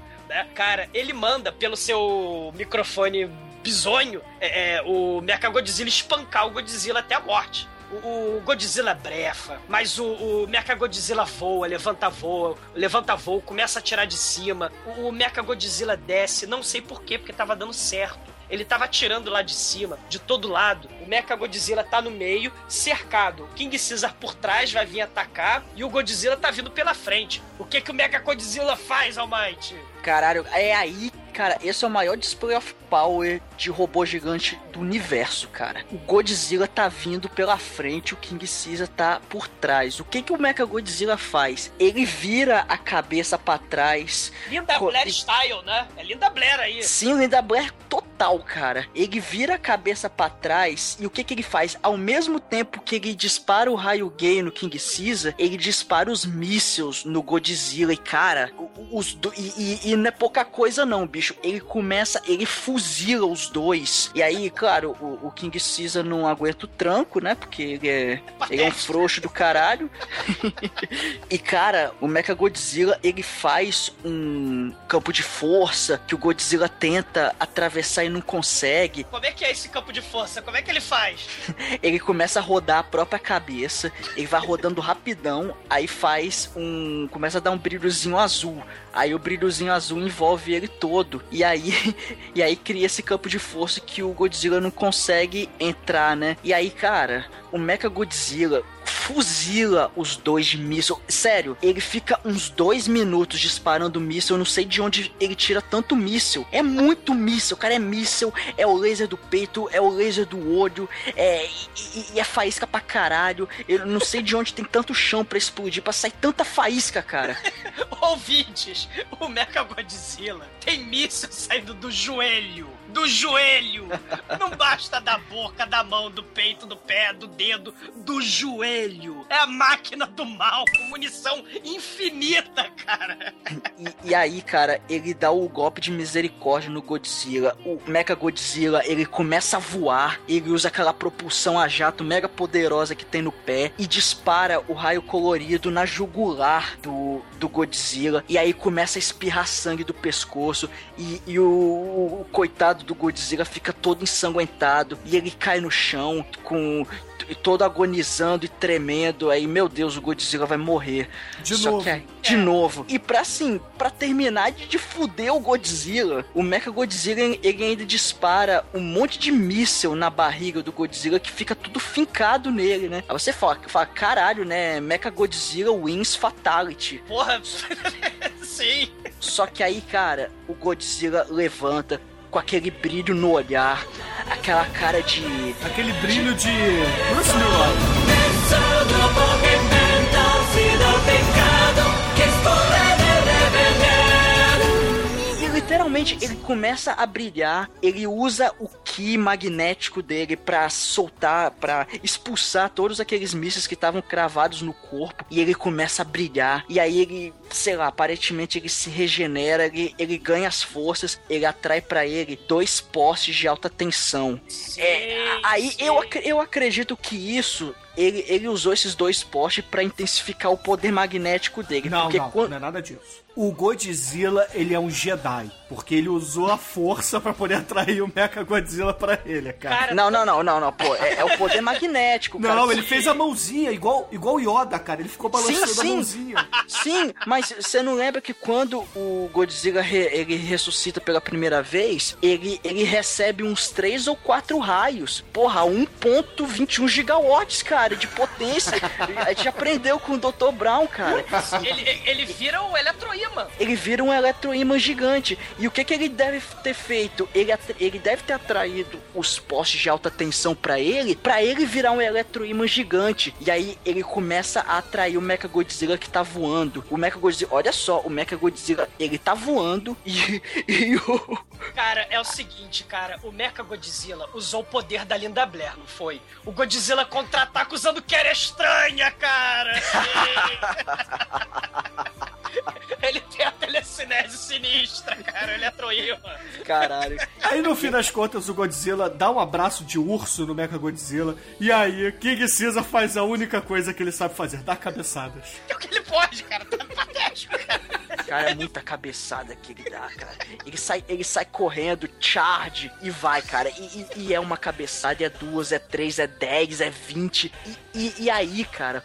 E: Cara, ele manda pelo seu microfone bizonho é, é, o Mechagodzilla espancar o Godzilla até a morte. O, o Godzilla brefa, mas o, o Mechagodzilla voa, levanta voo, levanta voo, começa a tirar de cima. O, o Mechagodzilla desce, não sei porquê, porque tava dando certo. Ele tava atirando lá de cima, de todo lado. O Mechagodzilla tá no meio, cercado. O King Caesar por trás vai vir atacar e o Godzilla tá vindo pela frente. O que que o Mechagodzilla faz, Almighty?
C: Caralho, é aí, cara, esse é o maior display of power de robô gigante do universo, cara. O Godzilla tá vindo pela frente, o King Caesar tá por trás. O que que o Mecha Godzilla faz? Ele vira a cabeça pra trás.
E: Linda
C: Co-
E: Blair style, né? É Linda Blair aí.
C: Sim, Linda Blair total, cara. Ele vira a cabeça pra trás e o que que ele faz? Ao mesmo tempo que ele dispara o raio gay no King Caesar, ele dispara os mísseis no Godzilla e, cara, os do... e, e- e não é pouca coisa não, bicho. Ele começa, ele fuzila os dois. E aí, claro, o, o King Caesar não aguenta o tranco, né? Porque ele é, ele é um frouxo do caralho. E cara, o Mecha Godzilla ele faz um campo de força que o Godzilla tenta atravessar e não consegue.
E: Como é que é esse campo de força? Como é que ele faz?
C: Ele começa a rodar a própria cabeça, ele vai rodando rapidão, aí faz um. começa a dar um brilhozinho azul. Aí o brilhozinho azul envolve ele todo. E aí, e aí cria esse campo de força que o Godzilla não consegue entrar, né? E aí, cara, o Mecha Godzilla fuzila os dois mísseis. Sério, ele fica uns dois minutos disparando míssil. Eu não sei de onde ele tira tanto míssil. É muito míssil, cara. É míssil, é o laser do peito, é o laser do olho, é, e, e- é faísca pra caralho. Eu não sei de onde tem tanto chão pra explodir, pra sair tanta faísca, cara.
E: Ouvintes, o Mecha Godzilla tem míssil saindo do joelho. Do joelho! Não basta da boca, da mão, do peito, do pé, do dedo, do joelho. É a máquina do mal com munição infinita, cara.
C: E, e aí, cara, ele dá o golpe de misericórdia no Godzilla. O Mecha Godzilla, ele começa a voar, ele usa aquela propulsão a jato mega poderosa que tem no pé e dispara o raio colorido na jugular do, do Godzilla. E aí começa a espirrar sangue do pescoço e, e o, o coitado do Godzilla fica todo ensanguentado e ele cai no chão com todo agonizando e tremendo. Aí, meu Deus, o Godzilla vai morrer.
D: De
C: Só
D: novo.
C: que aí- de novo. E pra assim, pra terminar de, de fuder o Godzilla, o Mecha Godzilla ele ainda dispara um monte de míssel na barriga do Godzilla que fica tudo fincado nele, né? Aí você fala, fala caralho, né? Mecha Godzilla wins fatality.
E: Porra, sim.
C: Só que aí, cara, o Godzilla levanta com aquele brilho no olhar, aquela cara de
D: Aquele brilho de Bruce Leroy.
C: E literalmente ele começa a brilhar, ele usa o ki magnético dele pra soltar, pra expulsar todos aqueles mísseis que estavam cravados no corpo e ele começa a brilhar. E aí ele, sei lá, aparentemente ele se regenera, ele, ele ganha as forças, ele atrai pra ele dois postes de alta tensão. É, aí
E: sim.
C: eu, eu acredito que isso ele, ele usou esses dois postes pra intensificar o poder magnético dele.
D: Não, não,
C: quando-
D: não é nada disso. O Godzilla, ele é um Jedi, porque ele usou a força pra poder atrair o Mecha Godzilla pra ele, cara.
E: Cara,
C: Não, não, não, não, não, pô, é, é o poder magnético, cara.
D: não, ele fez a mãozinha, igual, igual o Yoda, cara. Ele ficou balançando
C: Sim,
D: a
C: sim.
D: mãozinha.
C: Sim, mas você não lembra que quando o Godzilla re- ele ressuscita pela primeira vez, ele, ele recebe uns 3 ou 4 raios. Porra, 1.21 gigawatts, cara. de potência. A gente aprendeu com o Dr. Brown, cara.
E: Ele, ele vira um eletroímã.
C: Ele vira um eletroímã gigante. E o que, que ele deve ter feito? Ele, ele deve ter atraído os postes de alta tensão pra ele, pra ele virar um eletroímã gigante. E aí ele começa a atrair o Mechagodzilla que tá voando. O Mechagodzilla, olha só, o Mechagodzilla, ele tá voando e, e o,
E: Cara, é o seguinte, cara, o Mecha Godzilla usou o poder da Linda Blair, não foi? O Godzilla contra-ataca usando que era estranha, cara! Ele tem a telecinese sinistra, cara, ele é troíma.
C: Caralho.
D: Aí no fim das contas o Godzilla dá um abraço de urso no Mecha Godzilla e aí King Caesar faz a única coisa que ele sabe fazer, dar cabeçadas.
E: É o que ele pode, cara, tá patético, cara.
C: Cara, é muita cabeçada que ele dá, cara. Ele sai, ele sai correndo, charge e vai, cara. E, e- e é uma cabeçada, é duas, é três, é dez, é vinte. E, e- e aí, cara,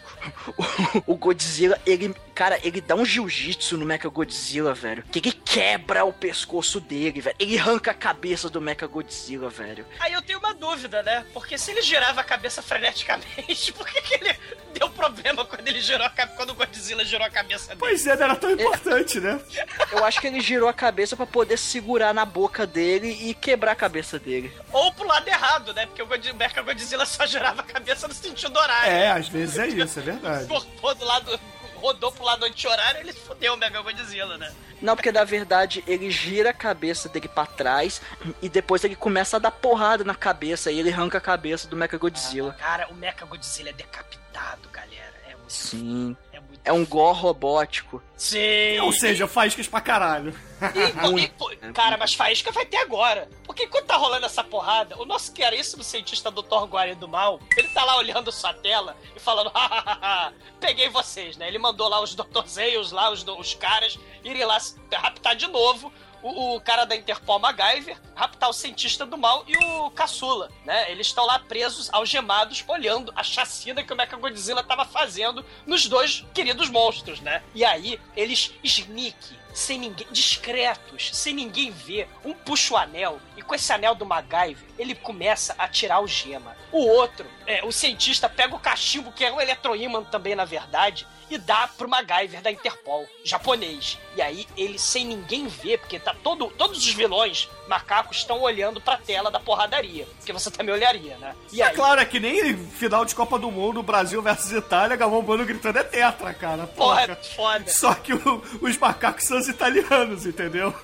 C: o, o Godzilla, ele, cara, ele dá um jiu-jitsu no Mecha Godzilla, velho. Que ele quebra o pescoço dele, velho. Ele arranca a cabeça do Mecha Godzilla, velho.
E: Aí eu tenho uma dúvida, né? Porque se ele girava a cabeça freneticamente, por que, que ele deu problema quando ele girou a cabeça, quando o Godzilla girou a cabeça dele?
D: Pois é, não era tão importante, né?
C: Eu acho que ele girou a cabeça pra poder segurar na boca dele e quebrar a cabeça dele.
E: Ou pro lado errado, né? Porque o God- Mecha Godzilla só girava a cabeça no sentido horário.
D: É, às vezes é isso, é verdade.
E: Cortou do lado, rodou pro lado anti-horário, ele fodeu o Mega Godzilla, né?
C: Não, porque na verdade ele gira a cabeça dele pra trás e depois ele começa a dar porrada na cabeça e ele arranca a cabeça do Mecha Godzilla.
E: Cara, o Mecha Godzilla é decapitado, galera. É muito.
C: Sim.
E: Muito.
C: É um gore robótico.
E: Sim.
D: Ou seja, faíscas pra caralho.
E: E- e- cara, mas faísca vai ter agora. Porque enquanto tá rolando essa porrada, o nosso queríssimo cientista Dr. Guarin do Mal, ele tá lá olhando sua tela e falando, hahaha, peguei vocês, né? Ele mandou lá os Dr. Zeus, lá os, os caras, irem lá se raptar de novo o, o cara da Interpol MacGyver, raptar o cientista do mal e o caçula, né? Eles estão lá presos, algemados, olhando a chacina que o Mechagodzilla tava fazendo nos dois queridos monstros, né? E aí, eles sneak, sem ninguém, discretos, sem ninguém ver, um puxa o anel e com esse anel do MacGyver, ele começa a tirar o gema. O outro, é, o cientista pega o cachimbo, que é um eletroímã também, na verdade, e dá pro MacGyver da Interpol, japonês. E aí ele, sem ninguém ver, porque tá todo, todos os vilões macacos estão olhando pra tela da porradaria, porque você também olharia, né? E
D: É
E: aí,
D: claro, é que nem final de Copa do Mundo, Brasil versus Itália, Galvão Bueno gritando é tetra, cara.
E: porra,
D: Porra.
E: foda.
D: Só que o- os macacos são os italianos, entendeu?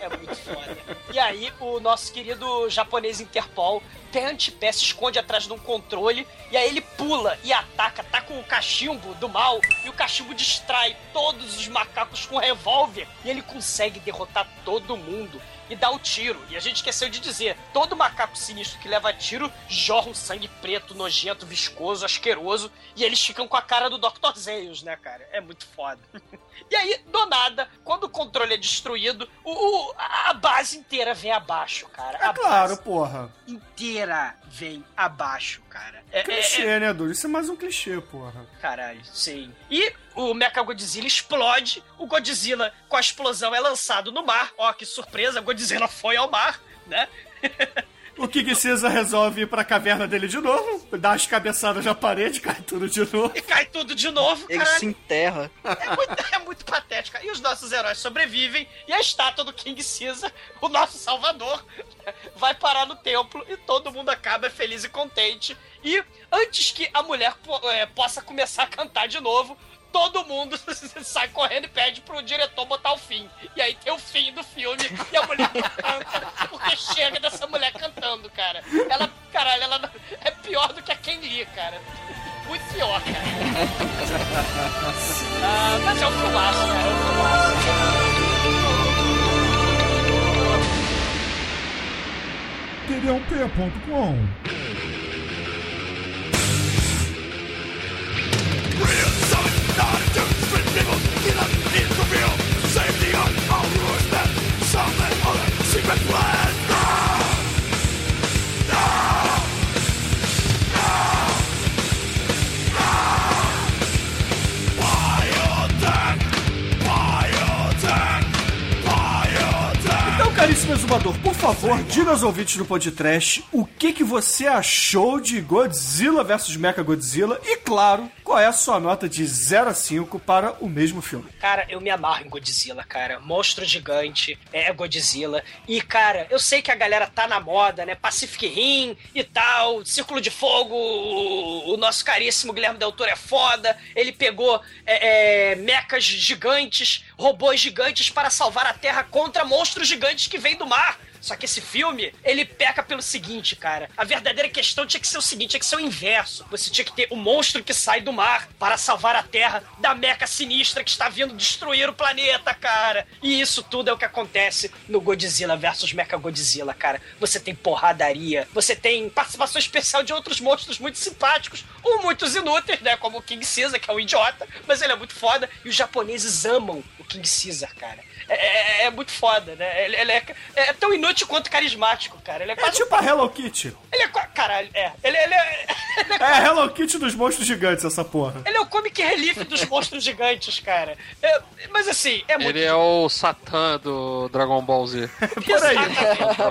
E: É muito foda. E aí, o nosso querido japonês Interpol pé pé se esconde atrás de um controle, e aí ele pula e ataca, tá com o cachimbo do mal, e o cachimbo distrai todos os macacos com revólver, e ele consegue derrotar todo mundo. E dá o tiro. E a gente esqueceu de dizer: todo macaco sinistro que leva tiro jorra um sangue preto, nojento, viscoso, asqueroso. E eles ficam com a cara do Dr. Zeus, né, cara? É muito foda. E aí, do nada, quando o controle é destruído, o, o- a base inteira vem abaixo, cara.
D: É
E: a
D: claro, porra.
E: inteira vem abaixo, cara. É, é-
D: Clichê,
E: é-
D: né, Duro? Isso é mais um clichê, porra.
E: Caralho, sim. E o Mecha Godzilla explode, o Godzilla com a explosão é lançado no mar. Ó, que surpresa, o Godzilla foi ao mar, né?
D: O King Caesar resolve ir pra caverna dele de novo, dá as cabeçadas na parede, cai tudo de novo.
E: E cai tudo de novo,
C: Ele
E: caralho.
C: se enterra.
E: É muito, é muito patética. E os nossos heróis sobrevivem e a estátua do King Caesar, o nosso salvador, vai parar no templo e todo mundo acaba feliz e contente. E antes que a mulher po- é, possa começar a cantar de novo, todo mundo sai correndo e pede pro diretor botar o fim. E aí tem o fim do filme e a mulher canta, porque chega dessa mulher cantando, cara. Ela, caralho, ela é pior do que a Ken Lee, cara. Muito pior, cara. Ah, mas é um filmaço, cara. É um filmaço.
A: td1p.com
D: Então, caríssimo Caríssimo exumador, por favor, diga aos ouvintes do podcast o que, que você achou de Godzilla vs Mecha Godzilla e, claro, qual é a sua nota de 0 a 5 para o mesmo filme.
E: Cara, eu me amarro em Godzilla, cara. Monstro gigante, é Godzilla. E, cara, eu sei que a galera tá na moda, né? Pacific Rim e tal, Círculo de Fogo, o nosso caríssimo Guilherme Del Toro é foda. Ele pegou é, é, mechas gigantes, robôs gigantes para salvar a Terra contra monstros gigantes que vêm do mar. Só que esse filme, ele peca pelo seguinte, cara. A verdadeira questão tinha que ser o seguinte, tinha que ser o inverso. Você tinha que ter o monstro que sai do mar para salvar a Terra da meca sinistra que está vindo destruir o planeta, cara. E isso tudo é o que acontece no Godzilla versus Mecha Godzilla, cara. Você tem porradaria, você tem participação especial de outros monstros muito simpáticos ou muitos inúteis, né? Como o King Caesar, que é um idiota, mas ele é muito foda. E os japoneses amam o King Caesar, cara. É, é, é muito foda, né? Ele, ele é, é, tão inútil quanto carismático, cara. Ele é,
D: é tipo a Hello Kitty.
E: Ele é. Caralho, é. Ele, ele é.
D: Ele é, a Hello Kitty dos monstros gigantes, essa porra.
E: Ele é o comic relief dos monstros gigantes, cara. É, mas assim, é muito.
B: Ele é o Satã do Dragon Ball Z.
D: Por aí.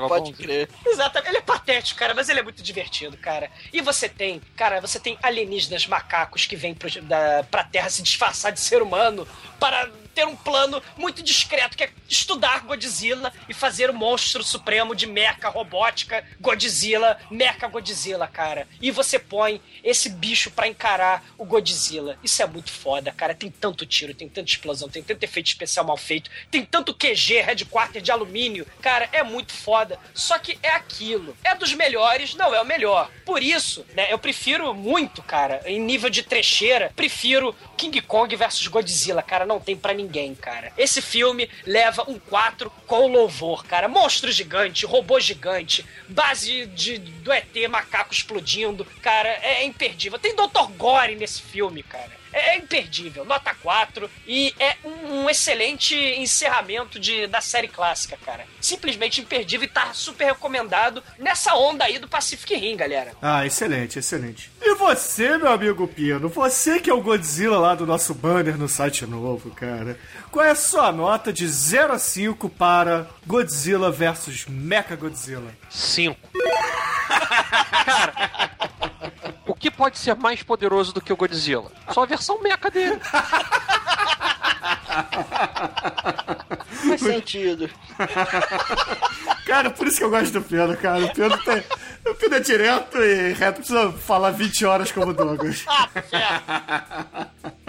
C: Pode crer.
E: Exatamente. Ele é patético, cara, mas ele é muito divertido, cara. E você tem, cara, você tem alienígenas macacos que vêm pro, da, pra Terra se disfarçar de ser humano para ter um plano muito discreto que é estudar Godzilla e fazer o monstro supremo de mecha robótica Godzilla, mecha Godzilla, cara. E você põe esse bicho para encarar o Godzilla. Isso é muito foda, cara. Tem tanto tiro, tem tanta explosão, tem tanto efeito especial mal feito, tem tanto QG, headquarter de alumínio. Cara, é muito foda. Só que é aquilo. É dos melhores, não é o melhor. Por isso, né, eu prefiro muito, cara, em nível de trecheira, prefiro King Kong versus Godzilla, cara. Não tem para ninguém, cara. Esse filme leva um 4 com louvor, cara. Monstro gigante, robô gigante, base de, do ET, macaco explodindo. Cara, é imperdível. Tem Dr. Gore nesse filme, cara. É, é imperdível, nota 4 e é um, um, excelente encerramento de, da série clássica, cara. Simplesmente imperdível e tá super recomendado nessa onda aí do Pacific Rim, galera.
D: Ah, excelente, excelente. E você, meu amigo Pino, você que é o Godzilla lá do nosso banner no site novo, cara. Qual é a sua nota de 0 a 5 para Godzilla versus Mecha Godzilla?
B: 5. cara, que pode ser mais poderoso do que o Godzilla? Só a versão mecha dele.
C: Faz sentido.
D: Cara, por isso que eu gosto do Pedro, cara. O Pedro tem. O Pedro é direto e reto, precisa falar 20 horas como Douglas.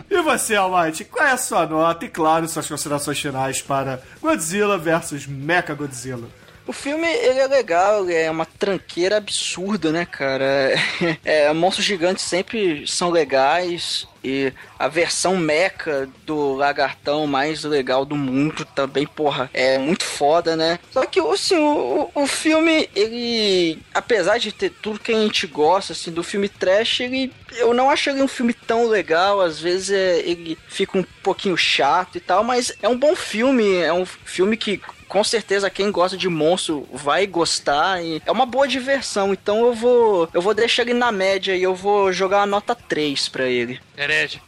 D: E você, Almighty, qual é a sua nota e, claro, suas considerações finais para Godzilla versus Mecha Godzilla?
C: O filme, ele é legal, é uma tranqueira absurda, né, cara? É, monstros gigantes sempre são legais e a versão meca do lagartão mais legal do mundo também, porra, é muito foda, né? Só que, assim, o, o filme, ele, apesar de ter tudo que a gente gosta, assim, do filme trash, ele, eu não acho ele um filme tão legal, às vezes é, ele fica um pouquinho chato e tal, mas é um bom filme, é um filme que com certeza quem gosta de monstro vai gostar e é uma boa diversão. Então eu vou eu vou deixar ele na média e eu vou jogar uma nota 3 para ele.
B: Herege.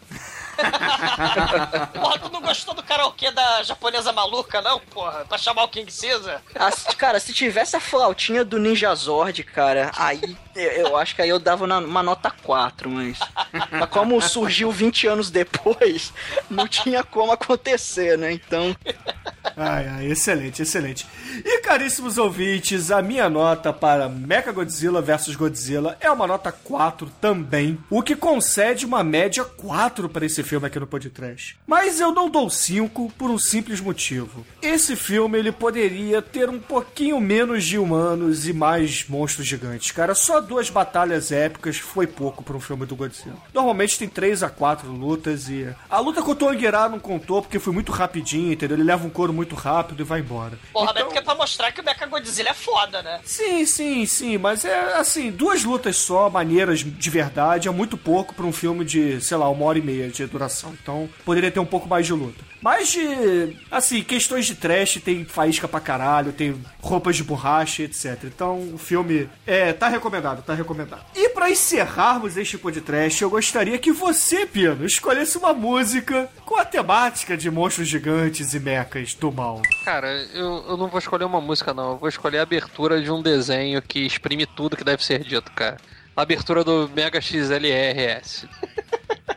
E: porra, tu não gostou do karaokê da japonesa maluca, não, porra? Pra chamar o King Caesar?
C: Ah, cara, se tivesse a flautinha do Ninja Zord, cara, aí eu acho que aí eu dava uma nota 4, mas, mas como surgiu 20 anos depois, não tinha como acontecer, né? Então.
D: Ai, ai, excelente, excelente. E caríssimos ouvintes, a minha nota para Mecha Godzilla vs Godzilla é uma nota 4 também, o que concede uma média 4 para esse filme aqui no podcast. Mas eu não dou 5 por um simples motivo. Esse filme ele poderia ter um pouquinho menos de humanos e mais monstros gigantes. Cara, só duas batalhas épicas foi pouco para um filme do Godzilla. Normalmente tem 3 a 4 lutas e a luta com o Tongueira não contou porque foi muito rapidinho, entendeu? Ele leva um couro muito rápido e vai embora.
E: Porra,
D: então...
E: é porque é pra mostrar que o Mecha Godzilla é foda, né?
D: Sim, sim, sim, mas é assim, duas lutas só, maneiras de verdade, é muito pouco para um filme de, sei lá, uma hora e meia de duração. Então, poderia ter um pouco mais de luta. Mas de, assim, questões de trash, tem faísca pra caralho, tem roupas de borracha, etc. Então, o filme é, tá recomendado, tá recomendado. E para encerrarmos este podcast, eu gostaria que você, Pino, escolhesse uma música com a temática de monstros gigantes e mechas do mal.
B: Cara, eu, eu não vou escolher uma música, não. Eu vou escolher a abertura de um desenho que exprime tudo que deve ser dito, cara. A abertura do Mega XLRS.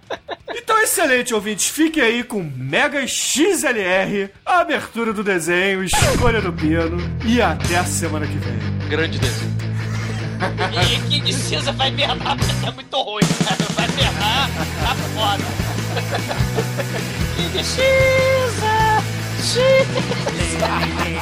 D: Então, excelente, ouvintes. Fiquem aí com Mega XLR, a abertura do desenho, escolha do piano. E até a semana que vem.
B: Grande desenho.
E: E King Cinza vai berrar porque tá muito ruim, cara. Vai berrar, tá foda. King Cinza!
H: Living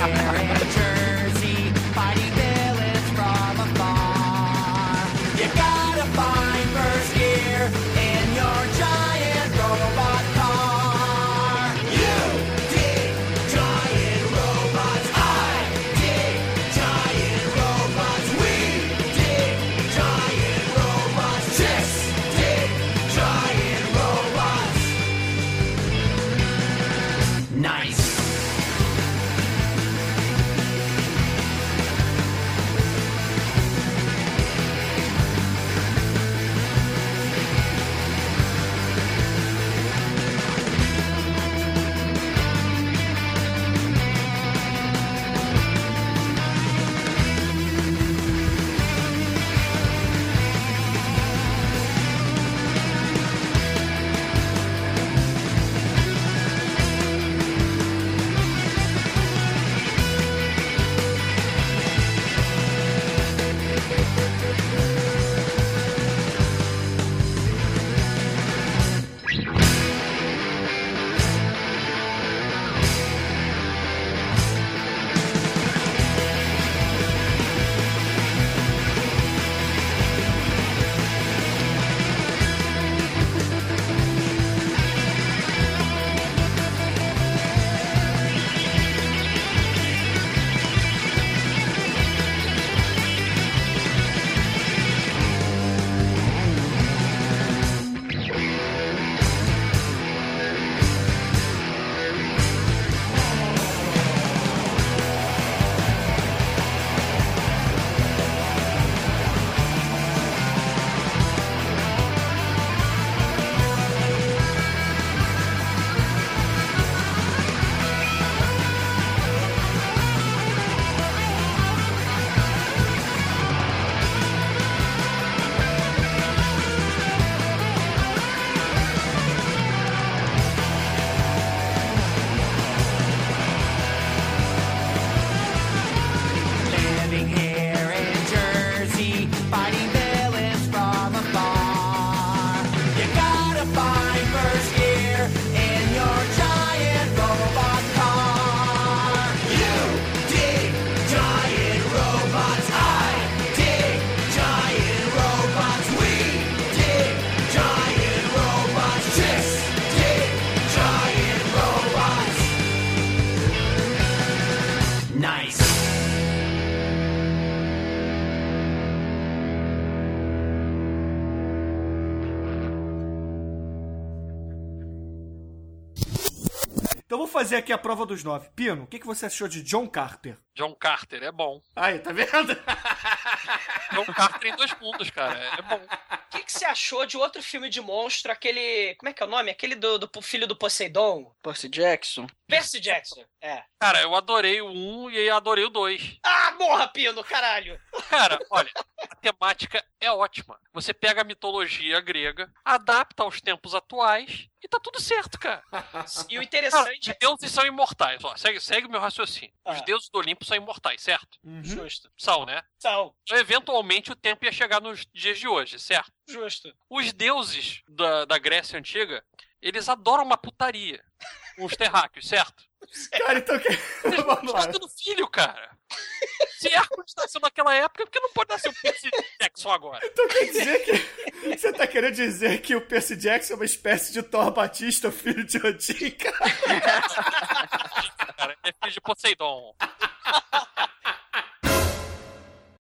D: fazer aqui a prova dos nove. Pino, o que, que você achou de John Carter?
B: John Carter é bom.
D: Aí, tá vendo?
B: John Carter em dois mundos, cara. É bom.
E: O que, que você achou de outro filme de monstro, aquele. Como é que é o nome? Aquele do, do filho do Poseidon?
C: Percy Jackson.
E: Percy Jackson. É.
B: Cara, eu adorei o 1 e adorei o 2.
E: Ah, morra, Pino, caralho!
B: Cara, olha, a temática é ótima. Você pega a mitologia grega, adapta aos tempos atuais e tá tudo certo, cara.
E: E o
B: Cara,
E: interessante.
B: os deuses são imortais. Ó, segue, segue o meu raciocínio. Os
E: Ah.
B: deuses do Olimpo são imortais, certo?
E: Justo.
B: São, né?
E: São.
B: Então, eventualmente o tempo ia chegar nos dias de hoje, certo?
E: Justo.
B: Os deuses da, da Grécia Antiga, eles adoram uma putaria. Os terráqueos, certo?
D: Cara, então que... Vamos lá.
B: tendo filho, cara. Se Hércules nasceu naquela época, por que não pode nascer o Percy Jackson agora?
D: Então quer dizer que. Você tá querendo dizer que o Percy Jackson é uma espécie de Thor Batista, filho de Odin, cara?
B: Cara, é filho de Poseidon.